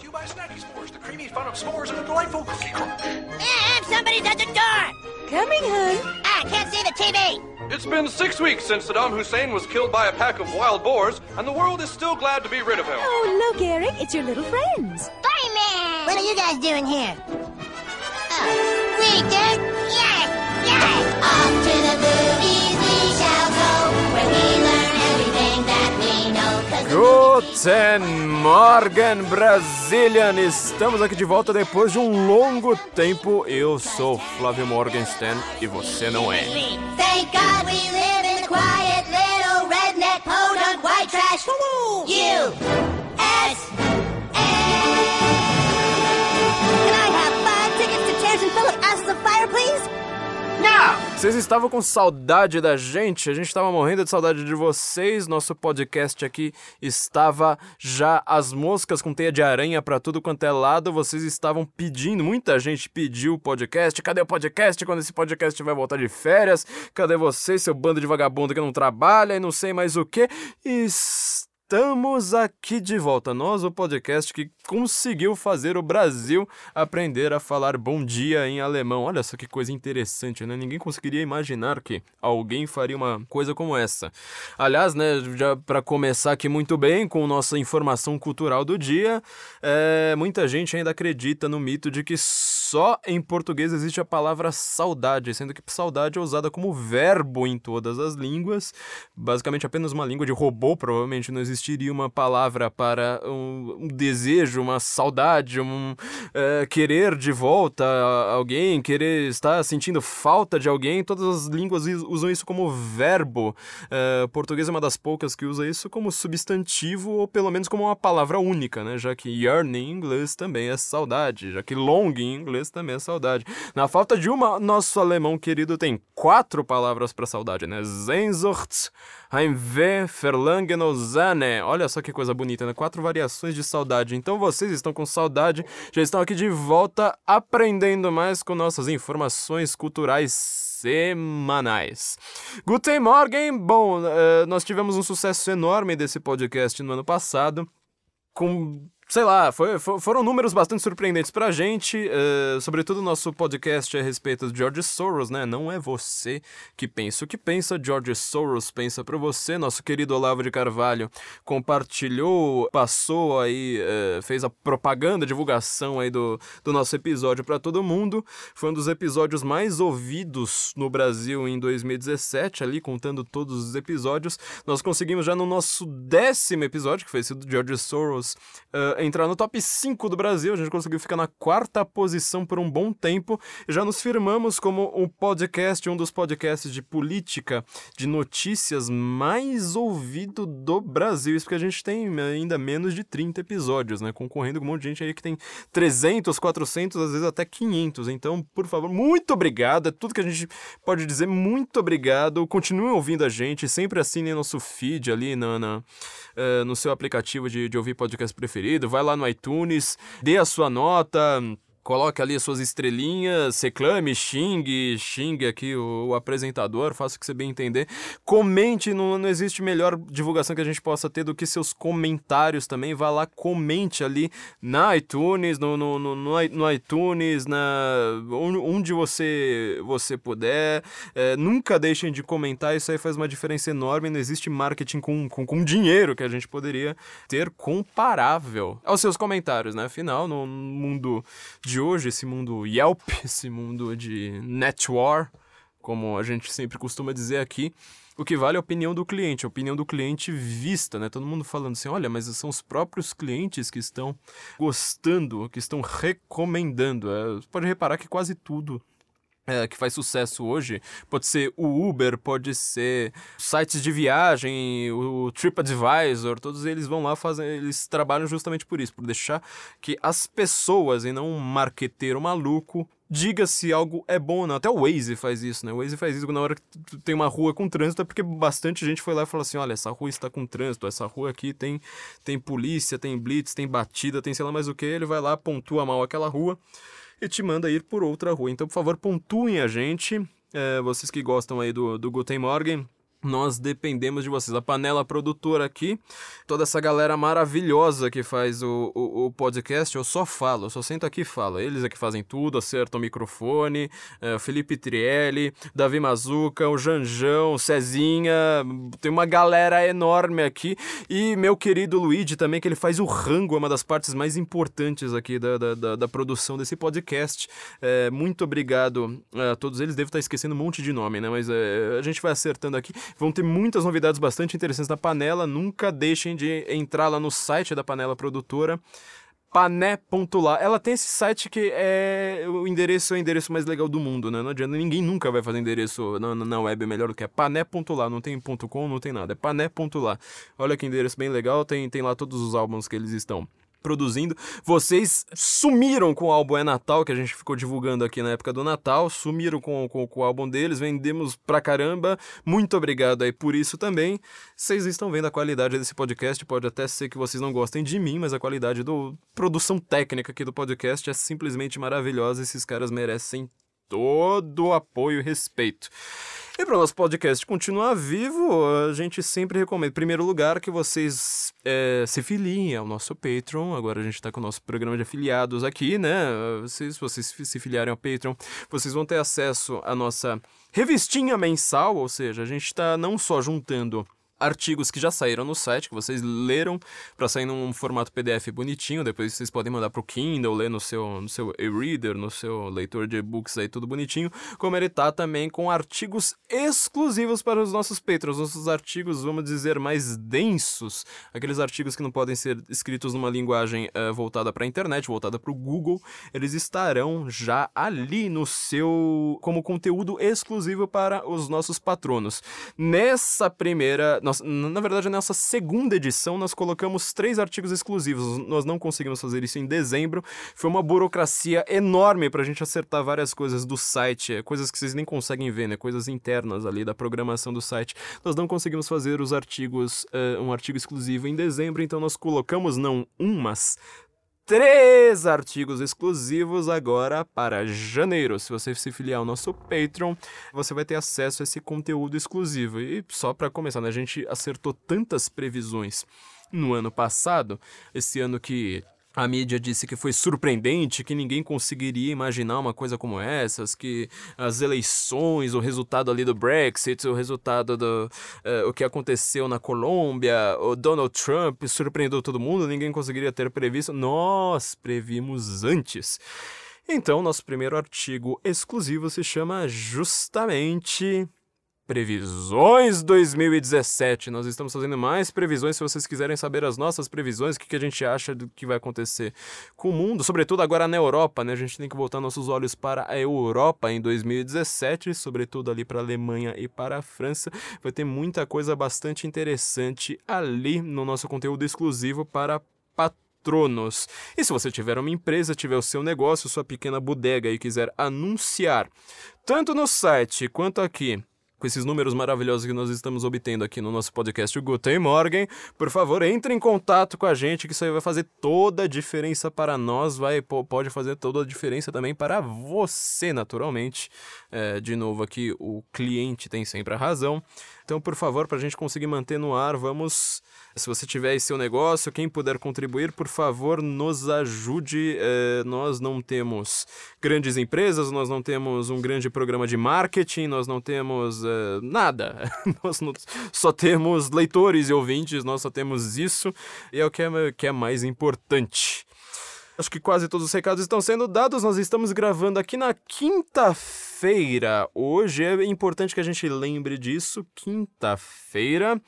to you by Snacky S'mores, the creamy fun of s'mores and a delightful cookie crunch. And somebody's at the door. Coming, hon. I can't see the TV. It's been six weeks since Saddam Hussein was killed by a pack of wild boars, and the world is still glad to be rid of him. Oh, look, Eric, it's your little friends. Fireman! What are you guys doing here? Oh, we did? Yay! Yay! Off to the Guten Morgen, Brazilian! Estamos aqui de volta depois de um longo tempo. Eu sou Flávio Morgenstern e você não é. Thank God we live in quiet little redneck podunk white trash. S Can I have five tickets to Chairs and Philip Ashes of Fire, please? No! Vocês estavam com saudade da gente? A gente estava morrendo de saudade de vocês. Nosso podcast aqui estava já as moscas com teia de aranha pra tudo quanto é lado. Vocês estavam pedindo, muita gente pediu o podcast. Cadê o podcast quando esse podcast vai voltar de férias? Cadê vocês, seu bando de vagabundo que não trabalha e não sei mais o que? Estamos aqui de volta. Nós, o podcast que conseguiu fazer o Brasil aprender a falar bom dia em alemão. Olha só que coisa interessante, né? Ninguém conseguiria imaginar que alguém faria uma coisa como essa. Aliás, né, já para começar aqui muito bem com nossa informação cultural do dia, é, muita gente ainda acredita no mito de que só em português existe a palavra saudade, sendo que saudade é usada como verbo em todas as línguas. Basicamente, apenas uma língua de robô provavelmente não existiria uma palavra para um, um desejo, uma saudade, um é, querer de volta alguém, querer estar sentindo falta de alguém. Todas as línguas usam isso como verbo. O português é uma das poucas que usa isso como substantivo ou pelo menos como uma palavra única, né? Já que yearn em inglês também é saudade, já que long em inglês também é saudade. Na falta de uma, nosso alemão querido tem quatro palavras para saudade, né? Sehnsucht, Heimweh, Verlangen. Olha só que coisa bonita, né? Quatro variações de saudade. Então vocês estão com saudade, já estão aqui de volta aprendendo mais com nossas informações culturais semanais. Guten Morgen! Bom, eh, nós tivemos um sucesso enorme desse podcast no ano passado, com. Sei lá, foi- fo- foram números bastante surpreendentes pra gente, eh, sobretudo nosso podcast a respeito de George Soros, né? Não é você que pensa o que pensa, George Soros pensa pra você. Nosso querido Olavo de Carvalho compartilhou, passou aí, eh, fez a propaganda, a divulgação aí do, do nosso episódio pra todo mundo. Foi um dos episódios mais ouvidos no Brasil em 2017, ali contando todos os episódios. Nós conseguimos já no nosso décimo episódio, que foi esse do George Soros, eh, entrar no top 5 do Brasil. A gente conseguiu ficar na quarta posição por um bom tempo. E já nos firmamos como o podcast, um dos podcasts de política, de notícias mais ouvido do Brasil. Isso porque a gente tem ainda menos de 30 episódios, né? Concorrendo com um monte de gente aí que tem 300, 400, às vezes até 500. Então, por favor, muito obrigado. É tudo que a gente pode dizer. Muito obrigado. Continuem ouvindo a gente. Sempre assinem nosso feed ali na, na, eh, no seu aplicativo de, de ouvir podcast preferido. Vai lá no iTunes, dê a sua nota. Coloque ali as suas estrelinhas, reclame, xingue, xingue aqui o, o apresentador, faça o que você bem entender. Comente, não, não existe melhor divulgação que a gente possa ter do que seus comentários também. Vá lá, comente ali na iTunes, no, no, no, no iTunes, na, onde- você, você puder. É, nunca deixem de comentar, isso aí faz uma diferença enorme. Não existe marketing com, com, com dinheiro que a gente poderia ter comparável aos seus comentários, né? Afinal, no mundo hoje, esse mundo Yelp, esse mundo de netwar, como a gente sempre costuma dizer aqui, o que vale é a opinião do cliente, a opinião do cliente vista, né? Todo mundo falando assim, olha, mas são os próprios clientes que estão gostando, que estão recomendando. É, pode reparar que quase tudo é, que faz sucesso hoje. Pode ser o Uber, pode ser sites de viagem, o TripAdvisor, todos eles vão lá fazer, eles trabalham justamente por isso, por deixar que as pessoas e não um marqueteiro maluco diga se algo é bom ou não. Até o Waze faz isso, né? O Waze faz isso na hora que tem uma rua com trânsito, é porque bastante gente foi lá e falou assim: olha, essa rua está com trânsito, essa rua aqui tem, tem polícia, tem blitz, tem batida, tem sei lá mais o que. Ele vai lá, pontua mal aquela rua e te manda ir por outra rua. Então, por favor, pontuem a gente. É, vocês que gostam aí do, do Guten Morgen, nós dependemos de vocês. A panela produtora aqui, toda essa galera maravilhosa que faz o, o, o podcast, eu só falo, eu só sento aqui e falo. Eles é que fazem tudo, acertam o microfone, é, Felipe Trielli, Davi Mazuca, o Janjão, o Cezinha, tem uma galera enorme aqui. E meu querido Luigi também, que ele faz o rango, é uma das partes mais importantes aqui da, da, da, da produção desse podcast. É, muito obrigado a todos eles. Devo estar esquecendo um monte de nome, né? Mas é, a gente vai acertando aqui. Vão ter muitas novidades bastante interessantes na panela. Nunca deixem de entrar lá no site da panela produtora. Pané.lá. Ela tem esse site que é. O endereço é o endereço mais legal do mundo, né? Não adianta, ninguém nunca vai fazer endereço na, na web melhor do que é pané.lá. Não tem ponto .com, não tem nada. É pané.lá. Olha que endereço bem legal. Tem, tem lá todos os álbuns que eles estão produzindo. Vocês sumiram com o álbum É Natal, que a gente ficou divulgando aqui na época do Natal, sumiram com, com, com, o álbum deles, vendemos pra caramba. Muito obrigado aí por isso também. Vocês estão vendo a qualidade desse podcast, pode até ser que vocês não gostem de mim, mas a qualidade da produção técnica aqui do podcast é simplesmente maravilhosa. Esses caras merecem todo o apoio e respeito. E para o nosso podcast continuar vivo, a gente sempre recomenda, em primeiro lugar, que vocês é, se filiem ao nosso Patreon. Agora a gente está com o nosso programa de afiliados aqui, né? Se vocês se filiarem ao Patreon, vocês vão ter acesso à nossa revistinha mensal, ou seja, a gente está não só juntando artigos que já saíram no site, que vocês leram, para sair num formato PDF bonitinho. Depois vocês podem mandar pro Kindle, ler no seu, no seu e-reader, no seu leitor de e-books aí, tudo bonitinho. Como ele tá também com artigos exclusivos para os nossos patrons, nossos artigos, vamos dizer, mais densos, aqueles artigos que não podem ser escritos numa linguagem uh, voltada para a internet, voltada para o Google, eles estarão já ali no seu, como conteúdo exclusivo para os nossos patronos. Nessa primeira nós, na verdade, nessa segunda edição, nós colocamos três artigos exclusivos. Nós não conseguimos fazer isso em dezembro. Foi uma burocracia enorme para a gente acertar várias coisas do site, é, coisas que vocês nem conseguem ver, né? Coisas internas ali da programação do site. Nós não conseguimos fazer os artigos, uh, um artigo exclusivo em dezembro, então nós colocamos não um, mas três artigos exclusivos agora para janeiro. Se você se filiar ao nosso Patreon, você vai ter acesso a esse conteúdo exclusivo. E só para começar, né, a gente acertou tantas previsões no ano passado, esse ano que a mídia disse que foi surpreendente, que ninguém conseguiria imaginar uma coisa como essas, que as eleições, o resultado ali do Brexit, o resultado do uh, o que aconteceu na Colômbia, o Donald Trump surpreendeu todo mundo, ninguém conseguiria ter previsto. Nós previmos antes. Então, nosso primeiro artigo exclusivo se chama justamente Previsões 2017. Nós estamos fazendo mais previsões. Se vocês quiserem saber as nossas previsões, o que, que a gente acha do que vai acontecer com o mundo, sobretudo agora na Europa, né? A gente tem que voltar nossos olhos para a Europa em 2017, sobretudo ali para a Alemanha e para a França. Vai ter muita coisa bastante interessante ali no nosso conteúdo exclusivo para patronos. E se você tiver uma empresa, tiver o seu negócio, sua pequena bodega e quiser anunciar, tanto no site quanto aqui com esses números maravilhosos que nós estamos obtendo aqui no nosso podcast Guten Morgen, por favor, entre em contato com a gente, que isso aí vai fazer toda a diferença para nós, vai pode fazer toda a diferença também para você, naturalmente. É, de novo aqui, o cliente tem sempre a razão. Então, por favor, para a gente conseguir manter no ar, vamos. Se você tiver aí seu negócio, quem puder contribuir, por favor, nos ajude. É, nós não temos grandes empresas, nós não temos um grande programa de marketing, nós não temos é, nada. nós não, só temos leitores e ouvintes, nós só temos isso, e é o que é, que é mais importante. Acho que quase todos os recados estão sendo dados. Nós estamos gravando aqui na quinta-feira. Hoje é importante que a gente lembre disso. Quinta-feira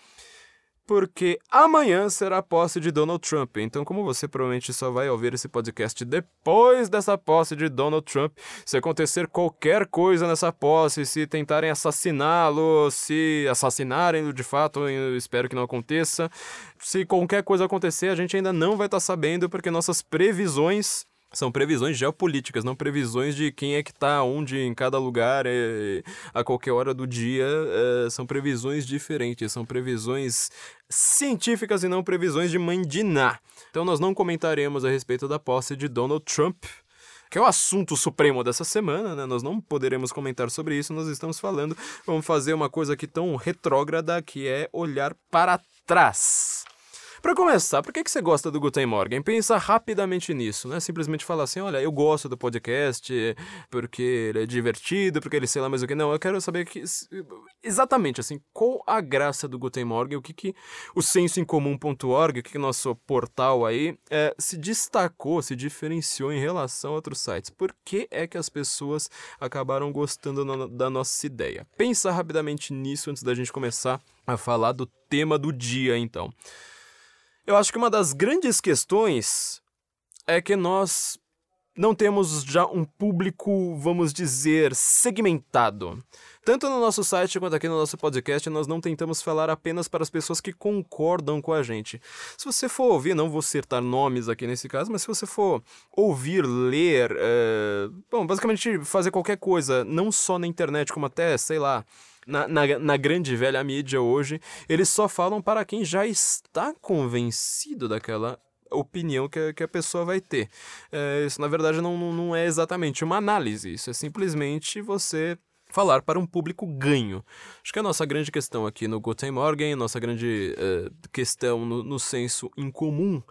porque amanhã será a posse de Donald Trump. Então, como você provavelmente só vai ouvir esse podcast depois dessa posse de Donald Trump, se acontecer qualquer coisa nessa posse, se tentarem assassiná-lo, se assassinarem-no de fato, eu espero que não aconteça. Se qualquer coisa acontecer, a gente ainda não vai estar tá sabendo, porque nossas previsões são previsões geopolíticas, não previsões de quem é que está onde em cada lugar é, a qualquer hora do dia. É, são previsões diferentes, são previsões científicas e não previsões de mãe de Ná. Então nós não comentaremos a respeito da posse de Donald Trump que é o assunto supremo dessa semana, né? Nós não poderemos comentar sobre isso, nós estamos falando, vamos fazer uma coisa aqui tão retrógrada que é olhar para trás. Pra começar, por que, que você gosta do Guten Morgen? Pensa rapidamente nisso, né? Simplesmente falar assim, olha, eu gosto do podcast porque ele é divertido, porque ele sei lá mais o que. Não, eu quero saber que, exatamente, assim, qual a graça do Guten Morgen, o que que o sensoincomum.org, o que que nosso portal aí é, se destacou, se diferenciou em relação a outros sites. Por que é que as pessoas acabaram gostando no- da nossa ideia? Pensa rapidamente nisso antes da gente começar a falar do tema do dia, então. Eu acho que uma das grandes questões é que nós não temos já um público, vamos dizer, segmentado. Tanto no nosso site quanto aqui no nosso podcast, nós não tentamos falar apenas para as pessoas que concordam com a gente. Se você for ouvir, não vou citar nomes aqui nesse caso, mas se você for ouvir, ler, é, bom, basicamente fazer qualquer coisa, não só na internet, como até, sei lá, na, na, na grande velha mídia hoje, eles só falam para quem já está convencido daquela opinião que, a- que a pessoa vai ter. É, isso, na verdade, não, não- é exatamente uma análise, isso é simplesmente você falar para um público ganho. Acho que a nossa grande questão aqui no Guten Morgen, nossa grande eh, questão no, no senso incomum,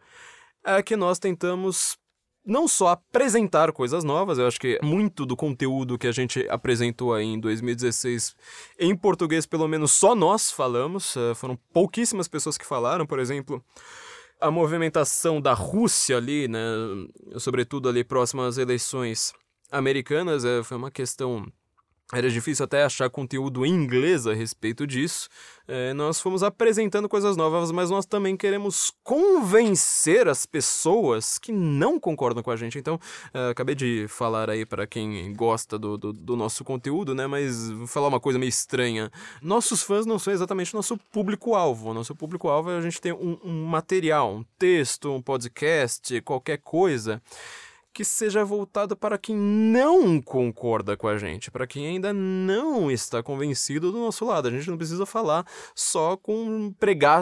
é que nós tentamos não só apresentar coisas novas, eu acho que muito do conteúdo que a gente apresentou aí em 2016 em português, pelo menos só nós falamos, eh, foram pouquíssimas pessoas que falaram, por exemplo, a movimentação da Rússia ali, né, sobretudo ali próximo às eleições americanas, eh, foi uma questão era difícil até achar conteúdo em inglês a respeito disso. É, nós fomos apresentando coisas novas, mas nós também queremos convencer as pessoas que não concordam com a gente. Então, é, acabei de falar aí para quem gosta do, do, do nosso conteúdo, né? Mas vou falar uma coisa meio estranha. Nossos fãs não são exatamente nosso público-alvo. Nosso público-alvo é a gente ter um, um material, um texto, um podcast, qualquer coisa que seja voltado para quem não concorda com a gente, para quem ainda não está convencido do nosso lado. A gente não precisa falar só com pregar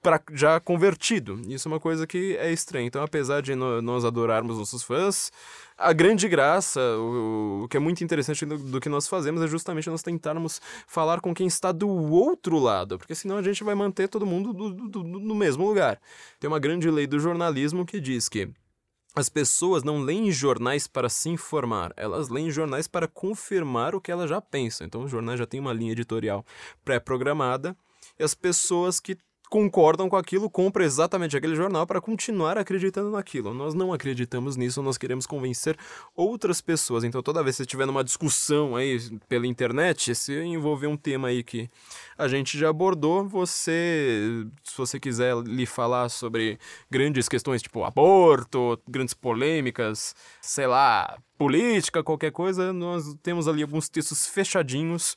para já convertido. Isso é uma coisa que é estranha. Então, apesar de no- nós adorarmos nossos fãs, a grande graça, o, o que é muito interessante do, do que nós fazemos é justamente nós tentarmos falar com quem está do outro lado, porque senão a gente vai manter todo mundo do- do- do- no mesmo lugar. Tem uma grande lei do jornalismo que diz que as pessoas não leem jornais para se informar, elas leem jornais para confirmar o que elas já pensam. Então, os jornais já têm uma linha editorial pré-programada e as pessoas que concordam com aquilo compram exatamente aquele jornal para continuar acreditando naquilo. Nós não acreditamos nisso, nós queremos convencer outras pessoas. Então, toda vez que você estiver numa discussão aí pela internet, se envolver um tema aí que a gente já abordou, você, se você quiser lhe falar sobre grandes questões tipo aborto, grandes polêmicas, sei lá, política, qualquer coisa, nós temos ali alguns textos fechadinhos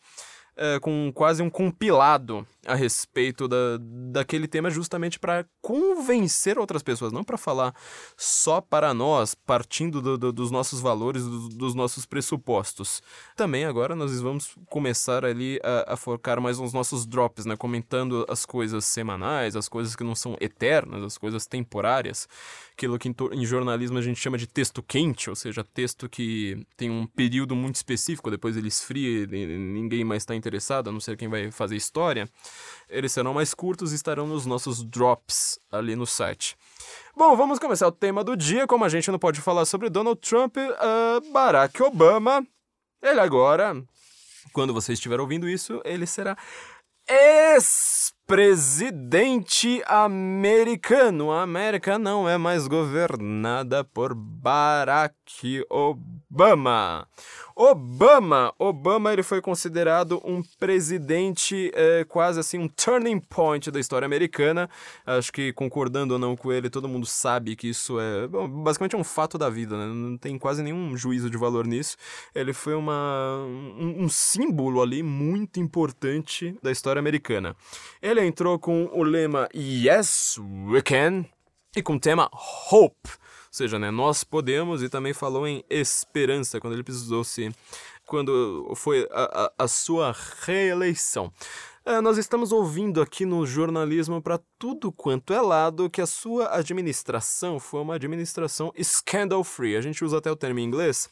é, com quase um compilado a respeito da, daquele tema, justamente para convencer outras pessoas, não para falar só para nós, partindo do- do- dos nossos valores, do- dos nossos pressupostos. Também agora nós vamos começar ali a, a focar mais nos nossos drops, né? Comentando as coisas semanais, as coisas que não são eternas, as coisas temporárias. Aquilo que em, em jornalismo a gente chama de texto quente, ou seja, texto que tem um período muito específico, depois ele esfria e ninguém mais está interessado, a não ser quem vai fazer história. Eles serão mais curtos e estarão nos nossos drops ali no site. Bom, vamos começar o tema do dia. Como a gente não pode falar sobre Donald Trump, ah, Barack Obama, ele agora, quando você estiver ouvindo isso, ele será ex-presidente americano. A América não é mais governada por Barack Obama. Obama, Obama ele foi considerado um presidente eh, quase assim um turning point da história americana. Acho que concordando ou não com ele, todo mundo sabe que isso é bom, basicamente é um fato da vida, né? não tem quase nenhum juízo de valor nisso. Ele foi uma, um, um símbolo ali muito importante da história americana. Ele entrou com o lema Yes, we can e com o tema Hope. Ou seja, né, nós podemos, e também falou em esperança quando ele precisou se. quando foi a, a, a sua reeleição. É, nós estamos ouvindo aqui no jornalismo para tudo quanto é lado que a sua administração foi uma administração scandal free. A gente usa até o termo em inglês.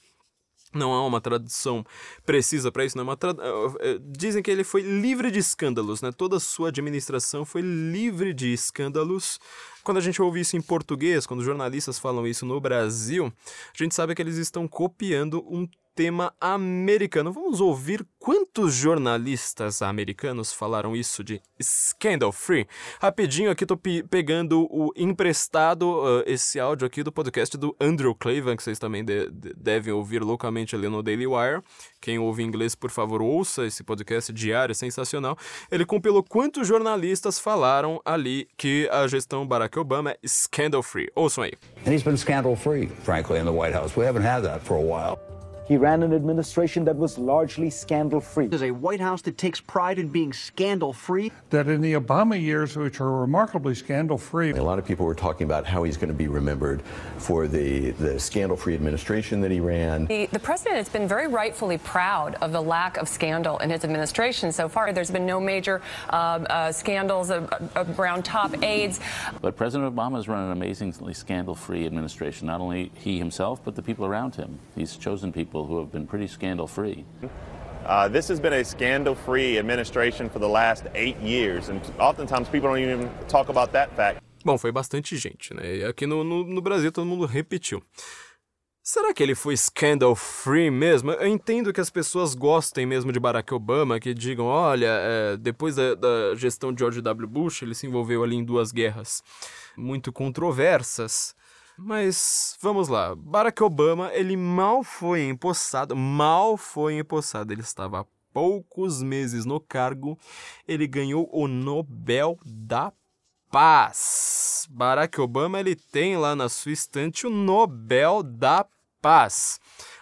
Não há uma tradução precisa para isso, não é uma tra... eh, eh, dizem que ele foi livre de escândalos, né? Toda a sua administração foi livre de escândalos. Quando a gente ouve isso em português, quando jornalistas falam isso no Brasil, a gente sabe que eles estão copiando um tema americano. Vamos ouvir quantos jornalistas americanos falaram isso de scandal free. Rapidinho aqui tô pe pegando o emprestado uh, esse áudio aqui do podcast do Andrew Clavin, que vocês também de de devem ouvir loucamente ali no Daily Wire. Quem ouve inglês, por favor, ouça esse podcast diário, é sensacional. Ele compilou quantos jornalistas falaram ali que a gestão Barack Obama é scandal free. Ouçam aí. And he's been scandal free, frankly, in the White House. We haven't had that for a while. He ran an administration that was largely scandal free. There's a White House that takes pride in being scandal free. That in the Obama years, which are remarkably scandal free, A lot of people were talking about how he's going to be remembered for the, the scandal free administration that he ran. The, the president has been very rightfully proud of the lack of scandal in his administration so far. There's been no major uh, uh, scandals of, of around top aides. But President Obama has run an amazingly scandal free administration, not only he himself, but the people around him. He's chosen people who have been pretty scandal free. Uh, this has been a scandal free administration for the last eight years, and oftentimes people don't even talk about that fact. Bom, foi bastante gente, né? E aqui no, no, no Brasil todo mundo repetiu. Será que ele foi scandal free mesmo? Eu entendo que as pessoas gostem mesmo de Barack Obama, que digam, olha, é, depois da, da, gestão de George W. Bush, ele se envolveu ali em duas guerras muito controversas. Mas vamos lá, Barack Obama, ele mal foi empossado, mal foi empossado, ele estava há poucos meses no cargo, ele ganhou o Nobel da Paz. Barack Obama, ele tem lá na sua estante o Nobel da Paz.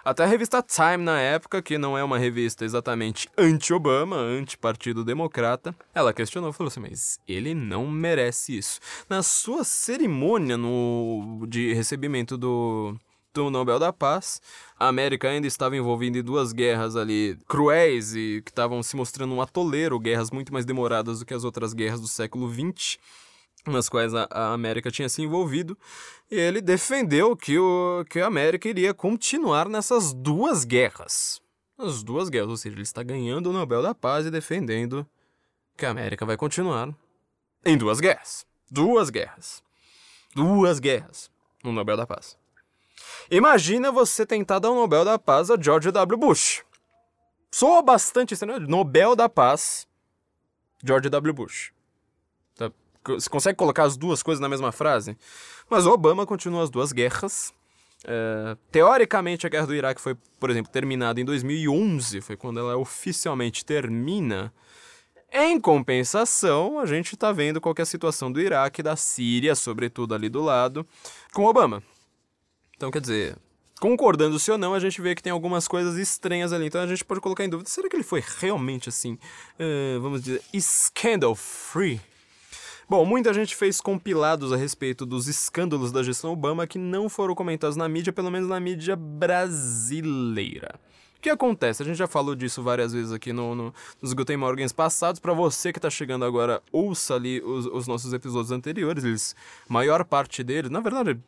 Até a revista Time, na época, que não é uma revista exatamente anti-Obama, anti-Partido Democrata, ela questionou, falou assim, mas ele não merece isso. Na sua cerimônia no, de recebimento do, do Nobel da Paz, a América ainda estava envolvida em duas guerras ali cruéis e que estavam se mostrando um atoleiro, guerras muito mais demoradas do que as outras guerras do século XX nas quais a, a, América tinha se envolvido, e ele defendeu que, o, que a América iria continuar nessas duas guerras. As duas guerras, ou seja, ele está ganhando o Nobel da Paz e defendendo que a América vai continuar em duas guerras. Duas guerras. Duas guerras no Nobel da Paz. Imagina você tentar dar o Nobel da Paz a George W. Bush. Soa bastante estranho. Nobel da Paz, George W. Bush. Você consegue colocar as duas coisas na mesma frase? Mas o Obama continua as duas guerras. É, teoricamente, a guerra do Iraque foi, por exemplo, terminada em 2011, foi quando ela oficialmente termina. Em compensação, a gente está vendo qual é a situação do Iraque, da Síria, sobretudo ali do lado, com Obama. Então, quer dizer, concordando-se ou não, a gente vê que tem algumas coisas estranhas ali. Então a gente pode colocar em dúvida: será que ele foi realmente assim, uh, vamos dizer, scandal free? Bom, muita gente fez compilados a respeito dos escândalos da gestão Obama que não foram comentados na mídia, pelo menos na mídia brasileira. O que acontece? A gente já falou disso várias vezes aqui no, no nos Guten Morgens passados. Para você que está chegando agora, ouça ali os, os, nossos episódios anteriores. Eles, maior parte deles, na verdade,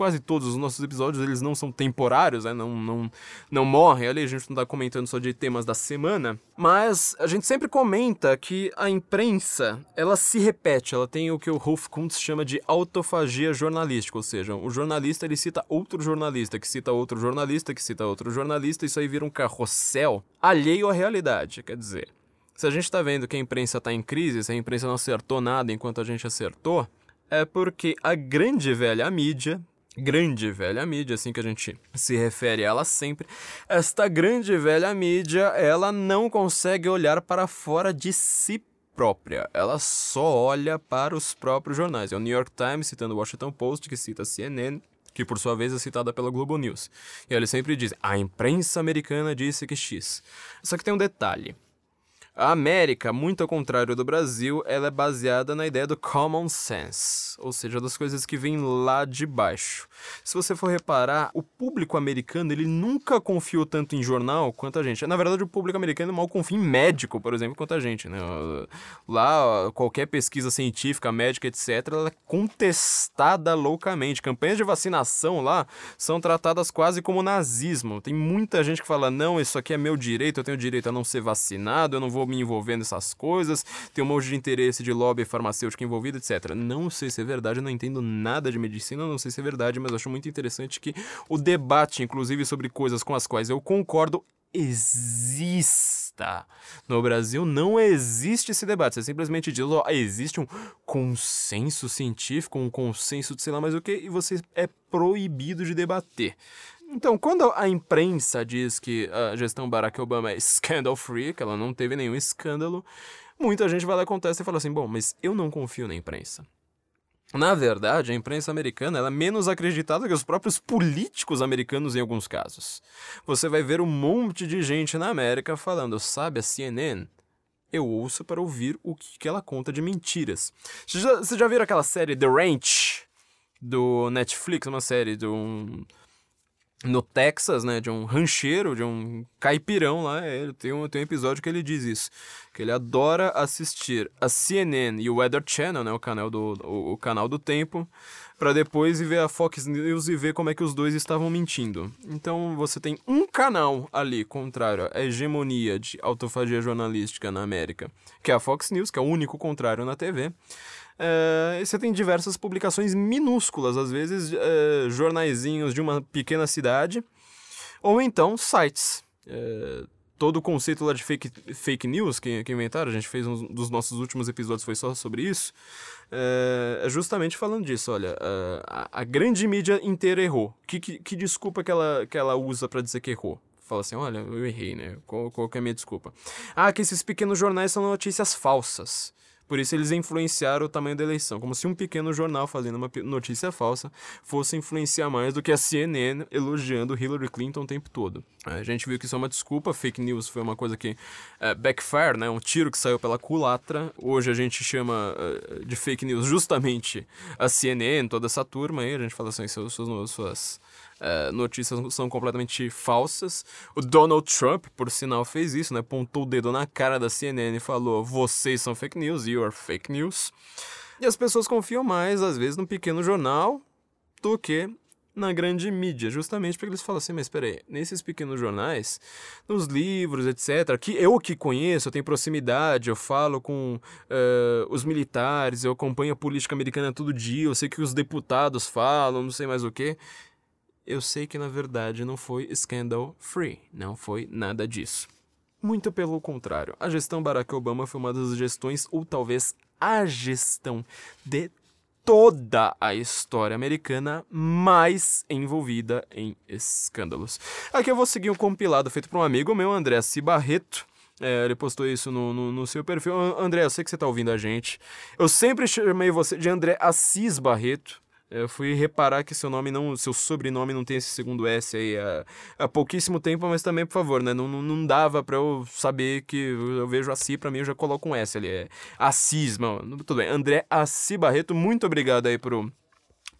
quase todos os nossos episódios, eles não são temporários, né? Não, não, não morrem ali. A gente não está comentando só de temas da semana. Mas a gente sempre comenta que a imprensa, ela se repete. Ela tem o que o Rolf Kuntz chama de autofagia jornalística. Ou seja, o jornalista, ele cita outro jornalista, que cita outro jornalista, que cita outro jornalista. Isso aí vira um carrossel alheio à realidade. Quer dizer, se a gente está vendo que a imprensa está em crise, se a imprensa não acertou nada enquanto a gente acertou, é porque a grande velha mídia, grande velha mídia, assim que a gente se refere a ela sempre, esta grande velha mídia, ela não consegue olhar para fora de si própria. Ela só olha para os próprios jornais. É o New York Times citando o Washington Post, que cita a CNN, que por sua vez é citada pela Globo News. E ele sempre diz: a imprensa americana disse que X. Só que tem um detalhe. A América, muito ao contrário do Brasil, ela é baseada na ideia do common sense, ou seja, das coisas que vêm lá de baixo. Se você for reparar, o público americano ele nunca confiou tanto em jornal quanto a gente. Na verdade, o público americano mal confia em médico, por exemplo, quanto a gente. Né? Lá, qualquer pesquisa científica, médica, etc., ela é contestada loucamente. Campanhas de vacinação lá são tratadas quase como nazismo. Tem muita gente que fala: não, isso aqui é meu direito, eu tenho direito a não ser vacinado, eu não vou me envolver nessas coisas, tem um monte de interesse de lobby farmacêutico envolvido, etc. Não sei se é verdade, não entendo nada de medicina, não sei se é verdade, mas acho muito interessante que o debate, inclusive, sobre coisas com as quais eu concordo, exista. No Brasil não existe esse debate. Você simplesmente diz, ó, existe um consenso científico, um consenso de sei lá mais o que, e você é proibido de debater. Então, quando a imprensa diz que a gestão Barack Obama é scandal free, que ela não teve nenhum escândalo, muita gente vai lá e contesta e fala assim: bom, mas eu não confio na imprensa. Na verdade, a imprensa americana é menos acreditada que os próprios políticos americanos em alguns casos. Você vai ver um monte de gente na América falando, sabe, a CNN? Eu ouço para ouvir o que ela conta de mentiras. Você já, você já viram aquela série The Ranch do Netflix, uma série de um no Texas, né, de um rancheiro, de um caipirão lá, é, ele tem um, tem um episódio que ele diz isso, que ele adora assistir a CNN e o Weather Channel, né, o canal do, o, o canal do tempo, para depois ver a Fox News e ver como é que os dois estavam mentindo. Então você tem um canal ali contrário à hegemonia de autofagia jornalística na América, que é a Fox News, que é o único contrário na TV, é, você tem diversas publicações minúsculas, às vezes é, jornaizinhos de uma pequena cidade, ou então sites. É, todo o conceito lá de fake, fake news que, que inventaram, a gente fez um dos nossos últimos episódios, foi só sobre isso, é, justamente falando disso, olha, a, a, grande mídia inteira errou. Que, que, que desculpa que ela, que ela usa para dizer que errou? Fala assim, olha, eu errei, né? Qual, qual que é a minha desculpa? Ah, que esses pequenos jornais são notícias falsas. Por isso eles influenciaram o tamanho da eleição, como se um pequeno jornal fazendo uma notícia falsa fosse influenciar mais do que a CNN elogiando Hillary Clinton o tempo todo. A gente viu que isso é uma desculpa, fake news foi uma coisa que é, backfire, né, um tiro que saiu pela culatra. Hoje a gente chama uh, de fake news justamente a CNN, toda essa turma aí, a gente fala assim, suas, suas, suas uh, notícias são completamente falsas. O Donald Trump, por sinal, fez isso, né? Pontou o dedo na cara da CNN e falou: vocês são fake news, you are fake news. E as pessoas confiam mais, às vezes, num pequeno jornal do que na grande mídia, justamente porque eles falam assim, mas peraí, nesses pequenos jornais, nos livros, etc., que eu que conheço, eu tenho proximidade, eu falo com uh, os militares, eu acompanho a política americana todo dia, eu sei que os deputados falam, não sei mais o que eu sei que na verdade não foi scandal free, não foi nada disso. Muito pelo contrário, a gestão Barack Obama foi uma das gestões, ou talvez a gestão de toda a história americana mais envolvida em escândalos. Aqui eu vou seguir um compilado feito por um amigo meu, André Assi Barreto. É, ele postou isso no, no, no, seu perfil. André, eu sei que você está ouvindo a gente. Eu sempre chamei você de André Assis Barreto. Eu fui reparar que seu nome não, seu sobrenome não tem esse segundo S aí há, há pouquíssimo tempo, mas também, por favor, né? Não, não, não dava para eu saber que eu vejo Assi, para mim eu já coloco um S ali. É Assis, mano. Tudo bem. André Assi Barreto, muito obrigado aí pro,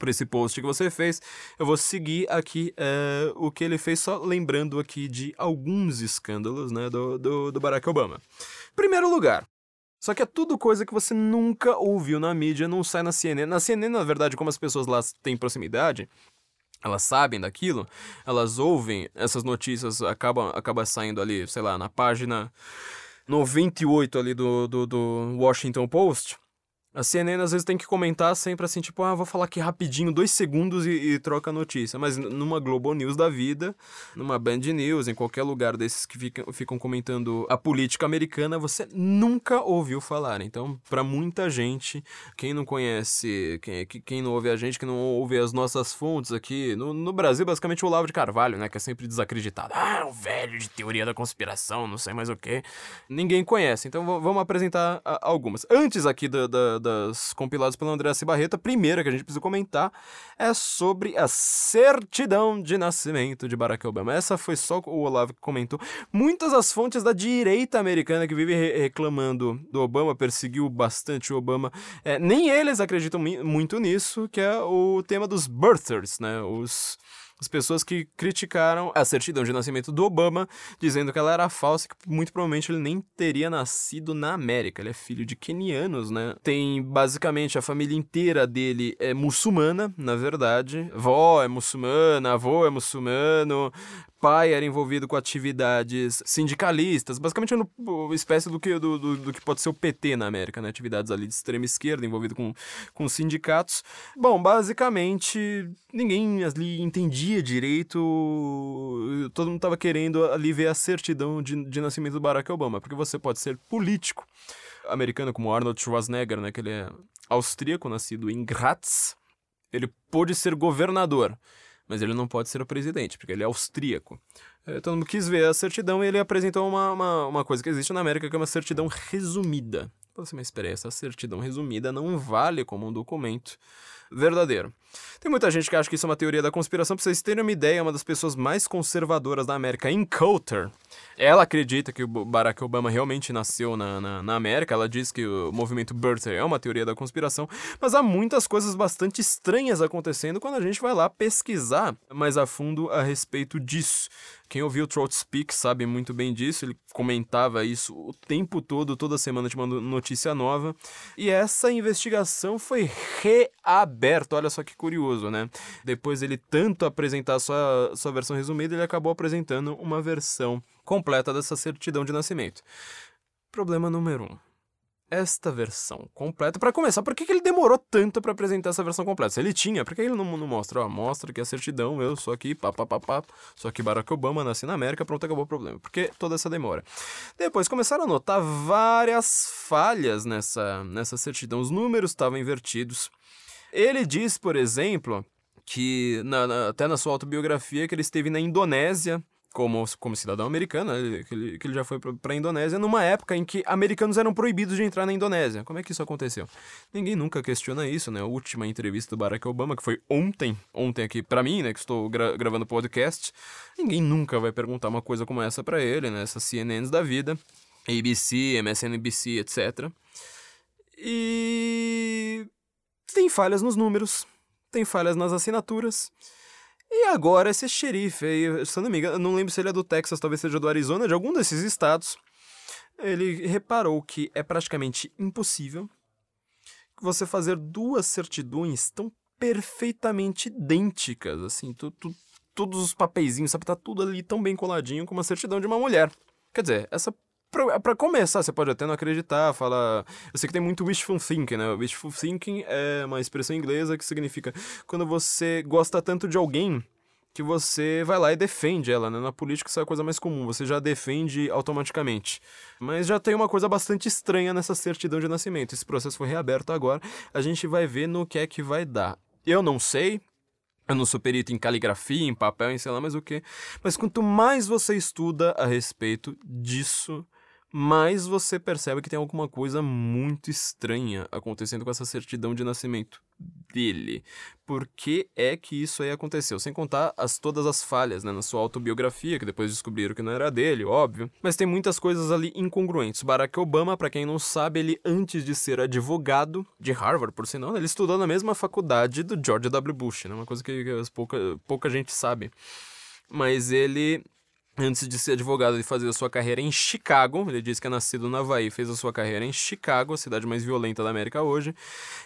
por esse post que você fez. Eu vou seguir aqui uh, o que ele fez, só lembrando aqui de alguns escândalos né, do, do, do Barack Obama. Primeiro lugar, só que é tudo coisa que você nunca ouviu na mídia, não sai na CNN. Na CNN, na verdade, como as pessoas lá têm proximidade, elas sabem daquilo, elas ouvem essas notícias, acabam acaba saindo ali, sei lá, na página 98 ali do, do, do Washington Post. A CNN às vezes tem que comentar sempre assim, tipo, ah, vou falar aqui rapidinho, dois segundos e, e, troca a notícia. Mas numa Global News da vida, numa Band News, em qualquer lugar desses que ficam, ficam comentando a política americana, você nunca ouviu falar. Então, para muita gente, quem não conhece, quem, quem não ouve a gente, que não ouve as nossas fontes aqui, no, no Brasil, basicamente o Olavo de Carvalho, né, que é sempre desacreditado. Ah, um velho de teoria da conspiração, não sei mais o que. Ninguém conhece. Então, vamos apresentar algumas. Antes aqui da das compiladas pela André Cibarreta. A primeira que a gente precisa comentar é sobre a certidão de nascimento de Barack Obama. Essa foi só o Olavo que comentou. Muitas das fontes da direita americana que vive re reclamando do Obama, perseguiu bastante o Obama, é, nem eles acreditam muito nisso, que é o tema dos birthers, né? Os as pessoas que criticaram a certidão de nascimento do Obama, dizendo que ela era falsa que muito provavelmente ele nem teria nascido na América. Ele é filho de quenianos, né? Tem basicamente a família inteira dele é muçulmana, na verdade. Vó é muçulmana, avô é muçulmano, pai era envolvido com atividades sindicalistas, basicamente uma espécie do que, do, do, do, que pode ser o PT na América, né? Atividades ali de extrema esquerda, envolvido com, com sindicatos. Bom, basicamente, ninguém ali entendia direito, todo mundo estava querendo ali ver a certidão de, de nascimento do Barack Obama, porque você pode ser político americano como Arnold Schwarzenegger, né? Que ele é austríaco, nascido em Graz. Ele pôde ser governador mas ele não pode ser o presidente, porque ele é austríaco. É, todo mundo quis ver a certidão e ele apresentou uma, uma, uma coisa que existe na América, que é uma certidão resumida. Falei assim, mas espera essa certidão resumida não vale como um documento verdadeiro. Tem muita gente que acha que isso é uma teoria da conspiração. Pra vocês terem uma ideia, uma das pessoas mais conservadoras da América, em Coulter, ela acredita que o Barack Obama realmente nasceu na, na, na, América. Ela diz que o movimento Birther é uma teoria da conspiração. Mas há muitas coisas bastante estranhas acontecendo quando a gente vai lá pesquisar mais a fundo a respeito disso. Quem ouviu o Trout Speak sabe muito bem disso, ele comentava isso o tempo todo, toda semana tinha uma notícia nova. E essa investigação foi reaberta, olha só que curioso, né? Depois ele tanto apresentar sua, sua versão resumida, ele acabou apresentando uma versão completa dessa certidão de nascimento. Problema número um esta versão completa. Para começar, por que, que ele demorou tanto para apresentar essa versão completa? Se ele tinha, por que ele não, não mostra? Ó, mostra que a certidão, eu sou aqui, pá, pá, pá, pá, sou aqui Barack Obama, nasci na América, pronto, acabou o problema. Por que toda essa demora? Depois começaram a notar várias falhas nessa, nessa certidão. Os números estavam invertidos. Ele diz, por exemplo, que na, na, até na sua autobiografia que ele esteve na Indonésia como, como cidadão americano, né, que ele, que ele já foi para a Indonésia, numa época em que americanos eram proibidos de entrar na Indonésia. Como é que isso aconteceu? Ninguém nunca questiona isso, né? A última entrevista do Barack Obama, que foi ontem, ontem aqui para mim, né, que estou gra gravando podcast, ninguém nunca vai perguntar uma coisa como essa para ele, né? Essas CNNs da vida, ABC, MSNBC, etc. E tem falhas nos números, tem falhas nas assinaturas. E agora esse xerife aí, se eu não me engano, não lembro se ele é do Texas, talvez seja do Arizona, de algum desses estados, ele reparou que é praticamente impossível você fazer duas certidões tão perfeitamente idênticas, assim, tu, tu, todos os papeizinhos, sabe, tá tudo ali tão bem coladinho como a certidão de uma mulher. Quer dizer, essa para começar, você pode até não acreditar, falar. Eu sei que tem muito wishful thinking, né? Wishful thinking é uma expressão inglesa que significa quando você gosta tanto de alguém que você vai lá e defende ela, né? Na política isso é a coisa mais comum, você já defende automaticamente. Mas já tem uma coisa bastante estranha nessa certidão de nascimento. Esse processo foi reaberto agora, a gente vai ver no que é que vai dar. Eu não sei, eu não sou perito em caligrafia, em papel, em sei lá mais o que. Mas quanto mais você estuda a respeito disso, mas você percebe que tem alguma coisa muito estranha acontecendo com essa certidão de nascimento dele. Por que é que isso aí aconteceu? Sem contar as, todas as falhas né, na sua autobiografia, que depois descobriram que não era dele, óbvio. Mas tem muitas coisas ali incongruentes. Barack Obama, para quem não sabe, ele antes de ser advogado de Harvard, por sinal, ele estudou na mesma faculdade do George W. Bush, né? Uma coisa que, pouca, pouca gente sabe. Mas ele Antes de ser advogado e fazer a sua carreira em Chicago, ele disse que é nascido no Havaí, fez a sua carreira em Chicago, a cidade mais violenta da América hoje.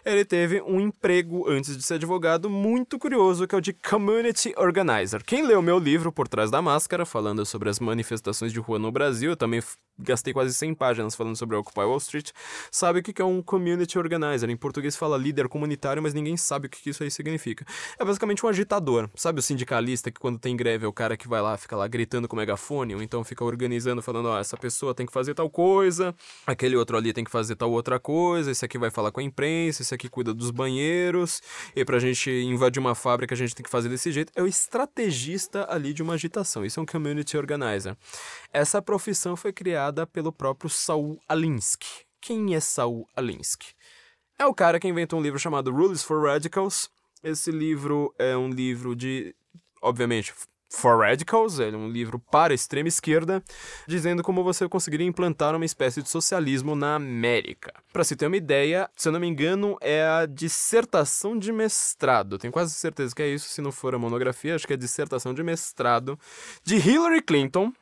Ele teve um emprego antes de ser advogado muito curioso, que é o de Community Organizer. Quem leu meu livro Por Trás da Máscara, falando sobre as manifestações de rua no Brasil, eu também gastei quase 100 páginas falando sobre Occupy Wall Street, sabe o que é um Community Organizer. Em português fala líder comunitário, mas ninguém sabe o que isso aí significa. É basicamente um agitador. Sabe o sindicalista que quando tem greve é o cara que vai lá, fica lá gritando com megafone, ou então fica organizando, falando, ó, essa pessoa tem que fazer tal coisa, aquele outro ali tem que fazer tal outra coisa, esse aqui vai falar com a imprensa, esse aqui cuida dos banheiros, e pra gente invadir uma fábrica a gente tem que fazer desse jeito. É o estrategista ali de uma agitação. Isso é um Community Organizer. Essa profissão foi criada pelo próprio Saul Alinsky. Quem é Saul Alinsky? é o cara que inventou um livro chamado Rules for Radicals. Esse livro é um livro de, obviamente, for Radicals, é um livro para a extrema esquerda, dizendo como você conseguiria implantar uma espécie de socialismo na América. Para se ter uma ideia, se eu não me engano, é a dissertação de mestrado. Tenho quase certeza que é isso, se não for a monografia, acho que é a dissertação de mestrado de Hillary Clinton.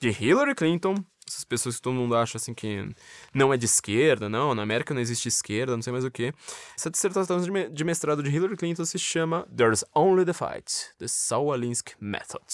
De Hillary Clinton, essas pessoas que todo mundo acha assim que não é de esquerda, não, na América não existe esquerda, não sei mais o que. Essa dissertação de mestrado de Hillary Clinton se chama There's Only the Fight, The Saul Alinsky Method.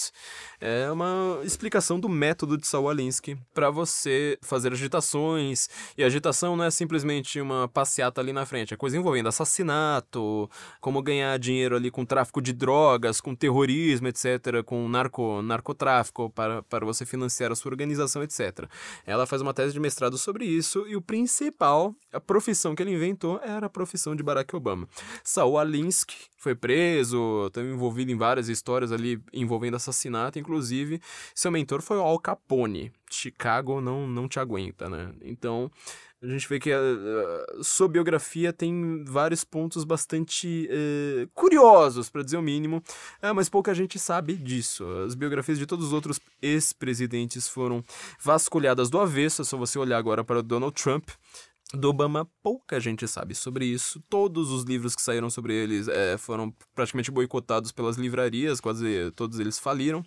É uma explicação do método de Saul Alinsky para você fazer agitações, e agitação não é simplesmente uma passeata ali na frente, é coisa envolvendo assassinato, como ganhar dinheiro ali com tráfico de drogas, com terrorismo, etc., com narco, narcotráfico para, para você financiar a sua organização, etc. Ela faz uma tese de mestrado sobre isso e o principal, a profissão que ele inventou era a profissão de Barack Obama. Saul Alinsky foi preso, estava envolvido em várias histórias ali envolvendo assassinato, inclusive seu mentor foi o Al Capone. Chicago não, não te aguenta, né? Então, a gente vê que a, a sua biografia tem vários pontos bastante uh, curiosos, para dizer o mínimo, uh, mas pouca gente sabe disso. As biografias de todos os outros ex-presidentes foram vasculhadas do avesso, é só você olhar agora para Donald Trump do Obama, pouca gente sabe sobre isso. Todos os livros que saíram sobre eles é, foram praticamente boicotados pelas livrarias, quase todos eles faliram.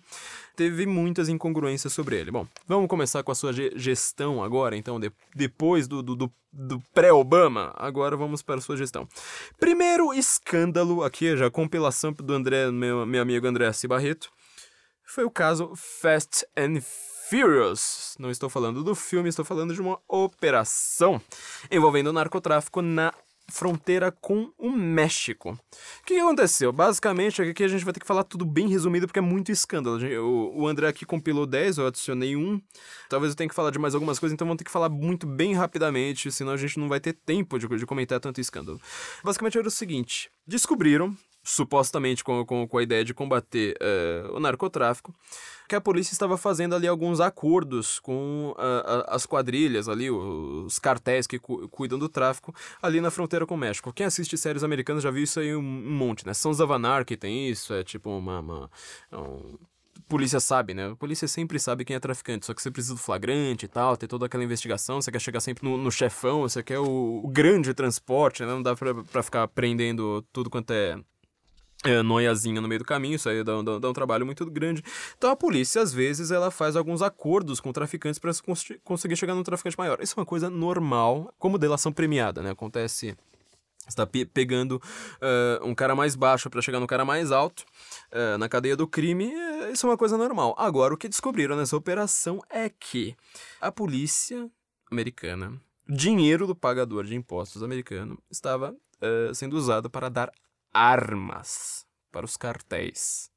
Teve muitas incongruências sobre ele. Bom, vamos começar com a sua gestão agora, então, de, depois do, do, do, do pré-Obama. Agora vamos para a sua gestão. Primeiro escândalo, aqui já a compilação do André, meu, meu amigo André C. Barreto, foi o caso Fast and Furious. Não estou falando do filme, estou falando de uma operação envolvendo narcotráfico na fronteira com o México. O que aconteceu? Basicamente, aqui a gente vai ter que falar tudo bem resumido porque é muito escândalo. O, André aqui compilou 10, eu adicionei um. Talvez eu tenha que falar de mais algumas coisas, então vamos ter que falar muito bem rapidamente, senão a gente não vai ter tempo de, de comentar tanto escândalo. Basicamente era o seguinte: descobriram supostamente com, com, com, a ideia de combater uh, o narcotráfico, que a polícia estava fazendo ali alguns acordos com uh, as quadrilhas ali, os cartéis que cu cuidam do tráfico, ali na fronteira com o México. Quem assiste séries americanas já viu isso aí um, monte, né? Sons of Anarchy tem isso, é tipo uma... uma um polícia sabe, né? A polícia sempre sabe quem é traficante, só que você precisa do flagrante e tal, ter toda aquela investigação, você quer chegar sempre no, no chefão, você quer o, o grande transporte, né? Não dá pra, pra ficar prendendo tudo quanto é é, noiazinha no meio do caminho, isso aí dá, dá, dá, um trabalho muito grande. Então a polícia, às vezes, ela faz alguns acordos com traficantes para conseguir chegar no traficante maior. Isso é uma coisa normal, como delação premiada, né? Acontece. está pe pegando uh, um cara mais baixo para chegar no cara mais alto uh, na cadeia do crime, isso é uma coisa normal. Agora, o que descobriram nessa operação é que a polícia americana, dinheiro do pagador de impostos americano, estava uh, sendo usado para dar armas para os cartéis.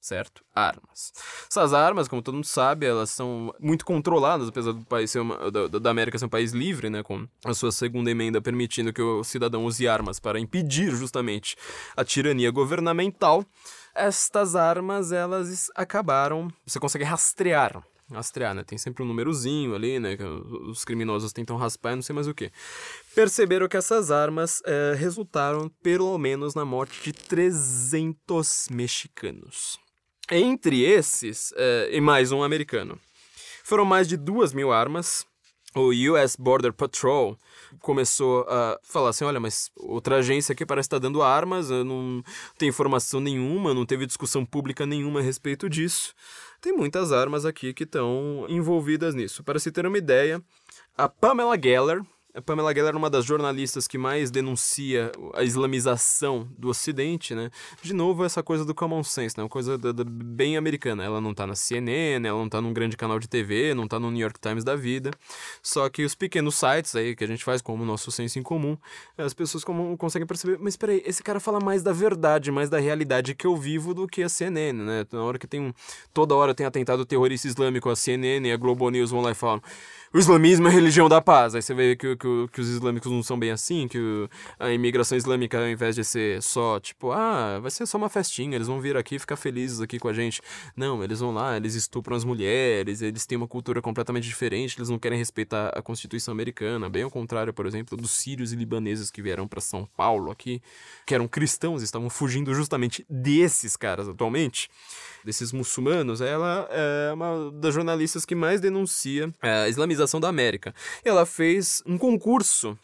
Certo? Armas. Essas armas, como todo mundo sabe, elas são muito controladas, apesar do país ser uma, da, da América ser um país livre, né? Com a sua segunda emenda permitindo que o cidadão use armas para impedir justamente a tirania governamental. Estas armas, elas acabaram. Você consegue rastrear rastrear, né? Tem sempre um númerozinho ali, né? Que os criminosos tentam raspar não sei mais o que. Perceberam que essas armas é, resultaram pelo menos na morte de 300 mexicanos. Entre esses, é, e mais um americano. Foram mais de duas mil armas. O US Border Patrol começou a falar assim: olha, mas outra agência aqui parece estar dando armas, não tem informação nenhuma, não teve discussão pública nenhuma a respeito disso tem muitas armas aqui que estão envolvidas nisso. Para se ter uma ideia, a Pamela Geller, a Pamela Geller é uma das jornalistas que mais denuncia a islamização do Ocidente, né? De novo, essa coisa do common sense, né? Uma coisa da, da, bem americana. Ela não tá na CNN, ela não tá num grande canal de TV, não tá no New York Times da vida. Só que os pequenos sites aí que a gente faz, como o nosso senso em comum, as pessoas como, conseguem perceber, mas peraí, esse cara fala mais da verdade, mais da realidade que eu vivo do que a CNN, né? Na hora que tem um, toda hora tem atentado terrorista islâmico, a CNN e a Globo News vão lá e falam o islamismo é a religião da paz. Aí você vê que, que, que os islâmicos não são bem assim, que o, a imigração islâmica, ao invés de ser só, tipo, ah, vai ser só uma festinha, eles vão vir aqui ficar felizes aqui com a gente. Não, eles vão lá, eles estupram as mulheres, eles têm uma cultura completamente diferente, eles não querem respeitar a Constituição americana, bem ao contrário, por exemplo, dos sírios e libaneses que vieram para São Paulo aqui, que eram cristãos, estavam fugindo justamente desses caras atualmente desses muçulmanos, ela é uma das jornalistas que mais denuncia a islamização da América. Ela fez um concurso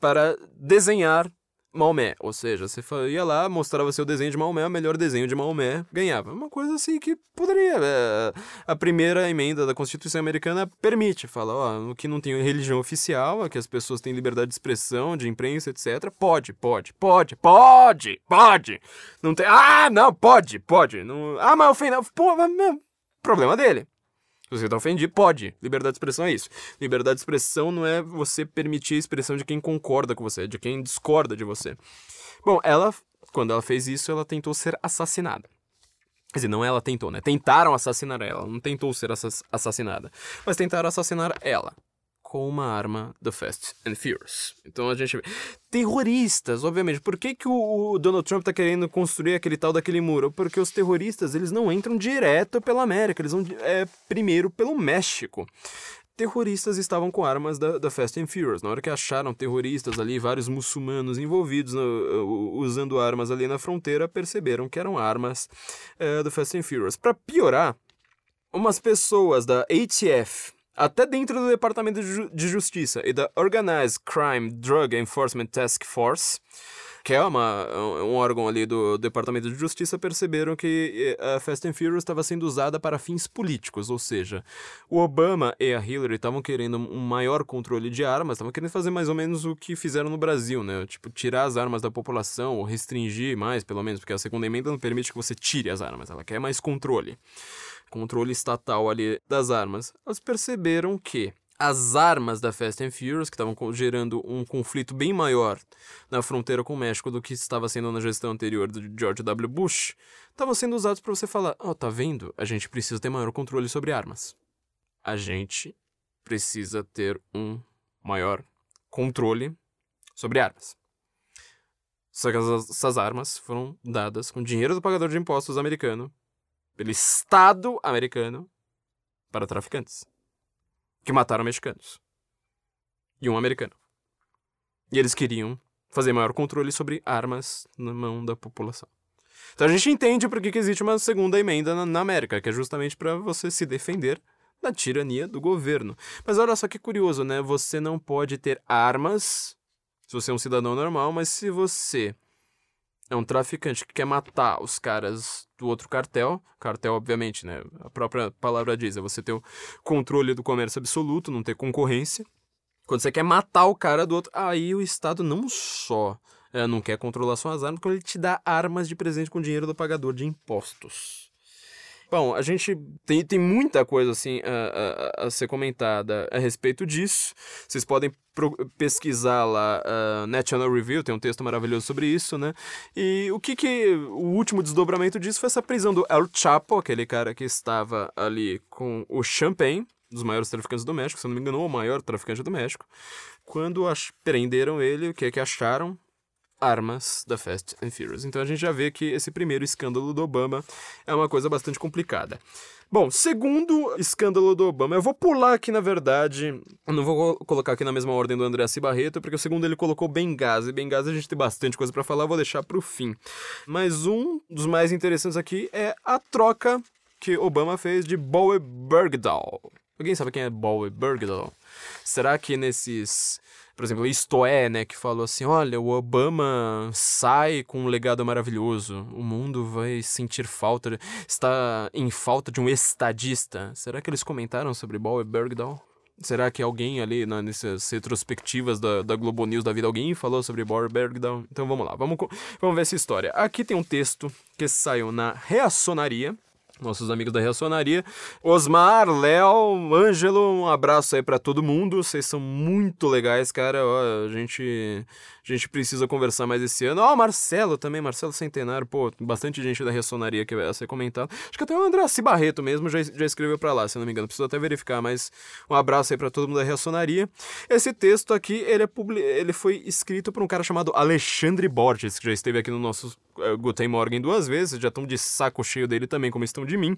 para desenhar Maomé, ou seja, você ia lá, mostrava seu desenho de Maomé, o melhor desenho de Maomé ganhava. Uma coisa assim que poderia. É, a primeira emenda da Constituição Americana permite, fala, ó, o que não tem religião oficial, que as pessoas têm liberdade de expressão, de imprensa, etc. Pode, pode, pode, pode, pode. Não tem. Ah, não, pode, pode. Não... Ah, mas ofendeu. Pô, problema dele. Se você tá ofendido, pode. Liberdade de expressão é isso. Liberdade de expressão não é você permitir a expressão de quem concorda com você, de quem discorda de você. Bom, ela, quando ela fez isso, ela tentou ser assassinada. Quer dizer, não ela tentou, né? Tentaram assassinar ela, não tentou ser assassinada. Mas tentaram assassinar ela com uma arma do Fast and Furious. Então a gente vê. Terroristas, obviamente. Por que, que o Donald Trump tá querendo construir aquele tal daquele muro? Porque os terroristas, eles não entram direto pela América, eles vão é, primeiro pelo México terroristas estavam com armas da, da, Fast and Furious. Na hora que acharam terroristas ali, vários muçulmanos envolvidos no, usando armas ali na fronteira, perceberam que eram armas uh, do Fast and Furious. Para piorar, umas pessoas da ATF até dentro do Departamento de Justiça e da Organized Crime Drug Enforcement Task Force, que é uma, um órgão ali do Departamento de Justiça, perceberam que eh, a Fast and Furious estava sendo usada para fins políticos, ou seja, o Obama e a Hillary estavam querendo um maior controle de armas, estavam querendo fazer mais ou menos o que fizeram no Brasil, né? Tipo, tirar as armas da população, ou restringir mais, pelo menos, porque a segunda emenda não permite que você tire as armas, ela quer mais controle controle estatal ali das armas, elas perceberam que as armas da Fast and Furious, que estavam gerando um conflito bem maior na fronteira com o México do que estava sendo na gestão anterior do George W. Bush, estavam sendo usados para você falar: Ó, oh, tá vendo? A gente precisa ter maior controle sobre armas. A gente precisa ter um maior controle sobre armas. Só que essas armas foram dadas com dinheiro do pagador de impostos americano pelo Estado americano para traficantes que mataram mexicanos e um americano. E eles queriam fazer maior controle sobre armas na mão da população. Então a gente entende por que, existe uma segunda emenda na, na América, que é justamente para você se defender da tirania do governo. Mas olha só que curioso, né? Você não pode ter armas se você é um cidadão normal, mas se você é um traficante que quer matar os caras do outro cartel. Cartel, obviamente, né? A própria palavra diz, é você ter o controle do comércio absoluto, não ter concorrência. Quando você quer matar o cara do outro, aí o Estado não só é, não quer controlar suas armas, como ele te dá armas de presente com dinheiro do pagador de impostos. Bom, a gente tem, tem muita coisa assim a, a, a ser comentada a respeito disso. Vocês podem pesquisar lá uh, National Review, tem um texto maravilhoso sobre isso, né? E o que que o último desdobramento disso foi essa prisão do El Chapo, aquele cara que estava ali com o Champagne, dos maiores traficantes do México, se não me engano, o maior traficante do México. Quando prenderam ele, o que é que acharam? Armas da Fast and Furious. Então a gente já vê que esse primeiro escândalo do Obama é uma coisa bastante complicada. Bom, segundo escândalo do Obama, eu vou pular aqui na verdade, não vou colocar aqui na mesma ordem do André Cibarreto, porque o segundo ele colocou Benghazi. Benghazi a gente tem bastante coisa para falar, vou deixar para o fim. Mas um dos mais interessantes aqui é a troca que Obama fez de Bowie Bergdahl. Alguém sabe quem é Bowie Bergdahl? Será que nesses por exemplo, Isto É, né, que falou assim: olha, o Obama sai com um legado maravilhoso, o mundo vai sentir falta, está em falta de um estadista. Será que eles comentaram sobre Bowie Bergdahl? Será que alguém ali na, nessas retrospectivas da, da Globo News da vida, alguém falou sobre Bowie Bergdahl? Então vamos lá, vamos, vamos ver essa história. Aqui tem um texto que saiu na Reacionaria, nossos amigos da Reacionaria. Osmar, Léo, Ângelo, um abraço aí para todo mundo. Vocês são muito legais, cara. Ó, a gente A gente precisa conversar mais esse ano. Ó, oh, Marcelo também, Marcelo Centenário, pô, bastante gente da Ressonaria que vai ser comentado. Acho que até o André Barreto mesmo já, já escreveu para lá, se não me engano. Preciso até verificar, mas um abraço aí para todo mundo da Ressonaria. Esse texto aqui, ele, é publi... ele foi escrito por um cara chamado Alexandre Borges, que já esteve aqui no nosso uh, Guten Morgen duas vezes, já estão de saco cheio dele também, como estão de mim.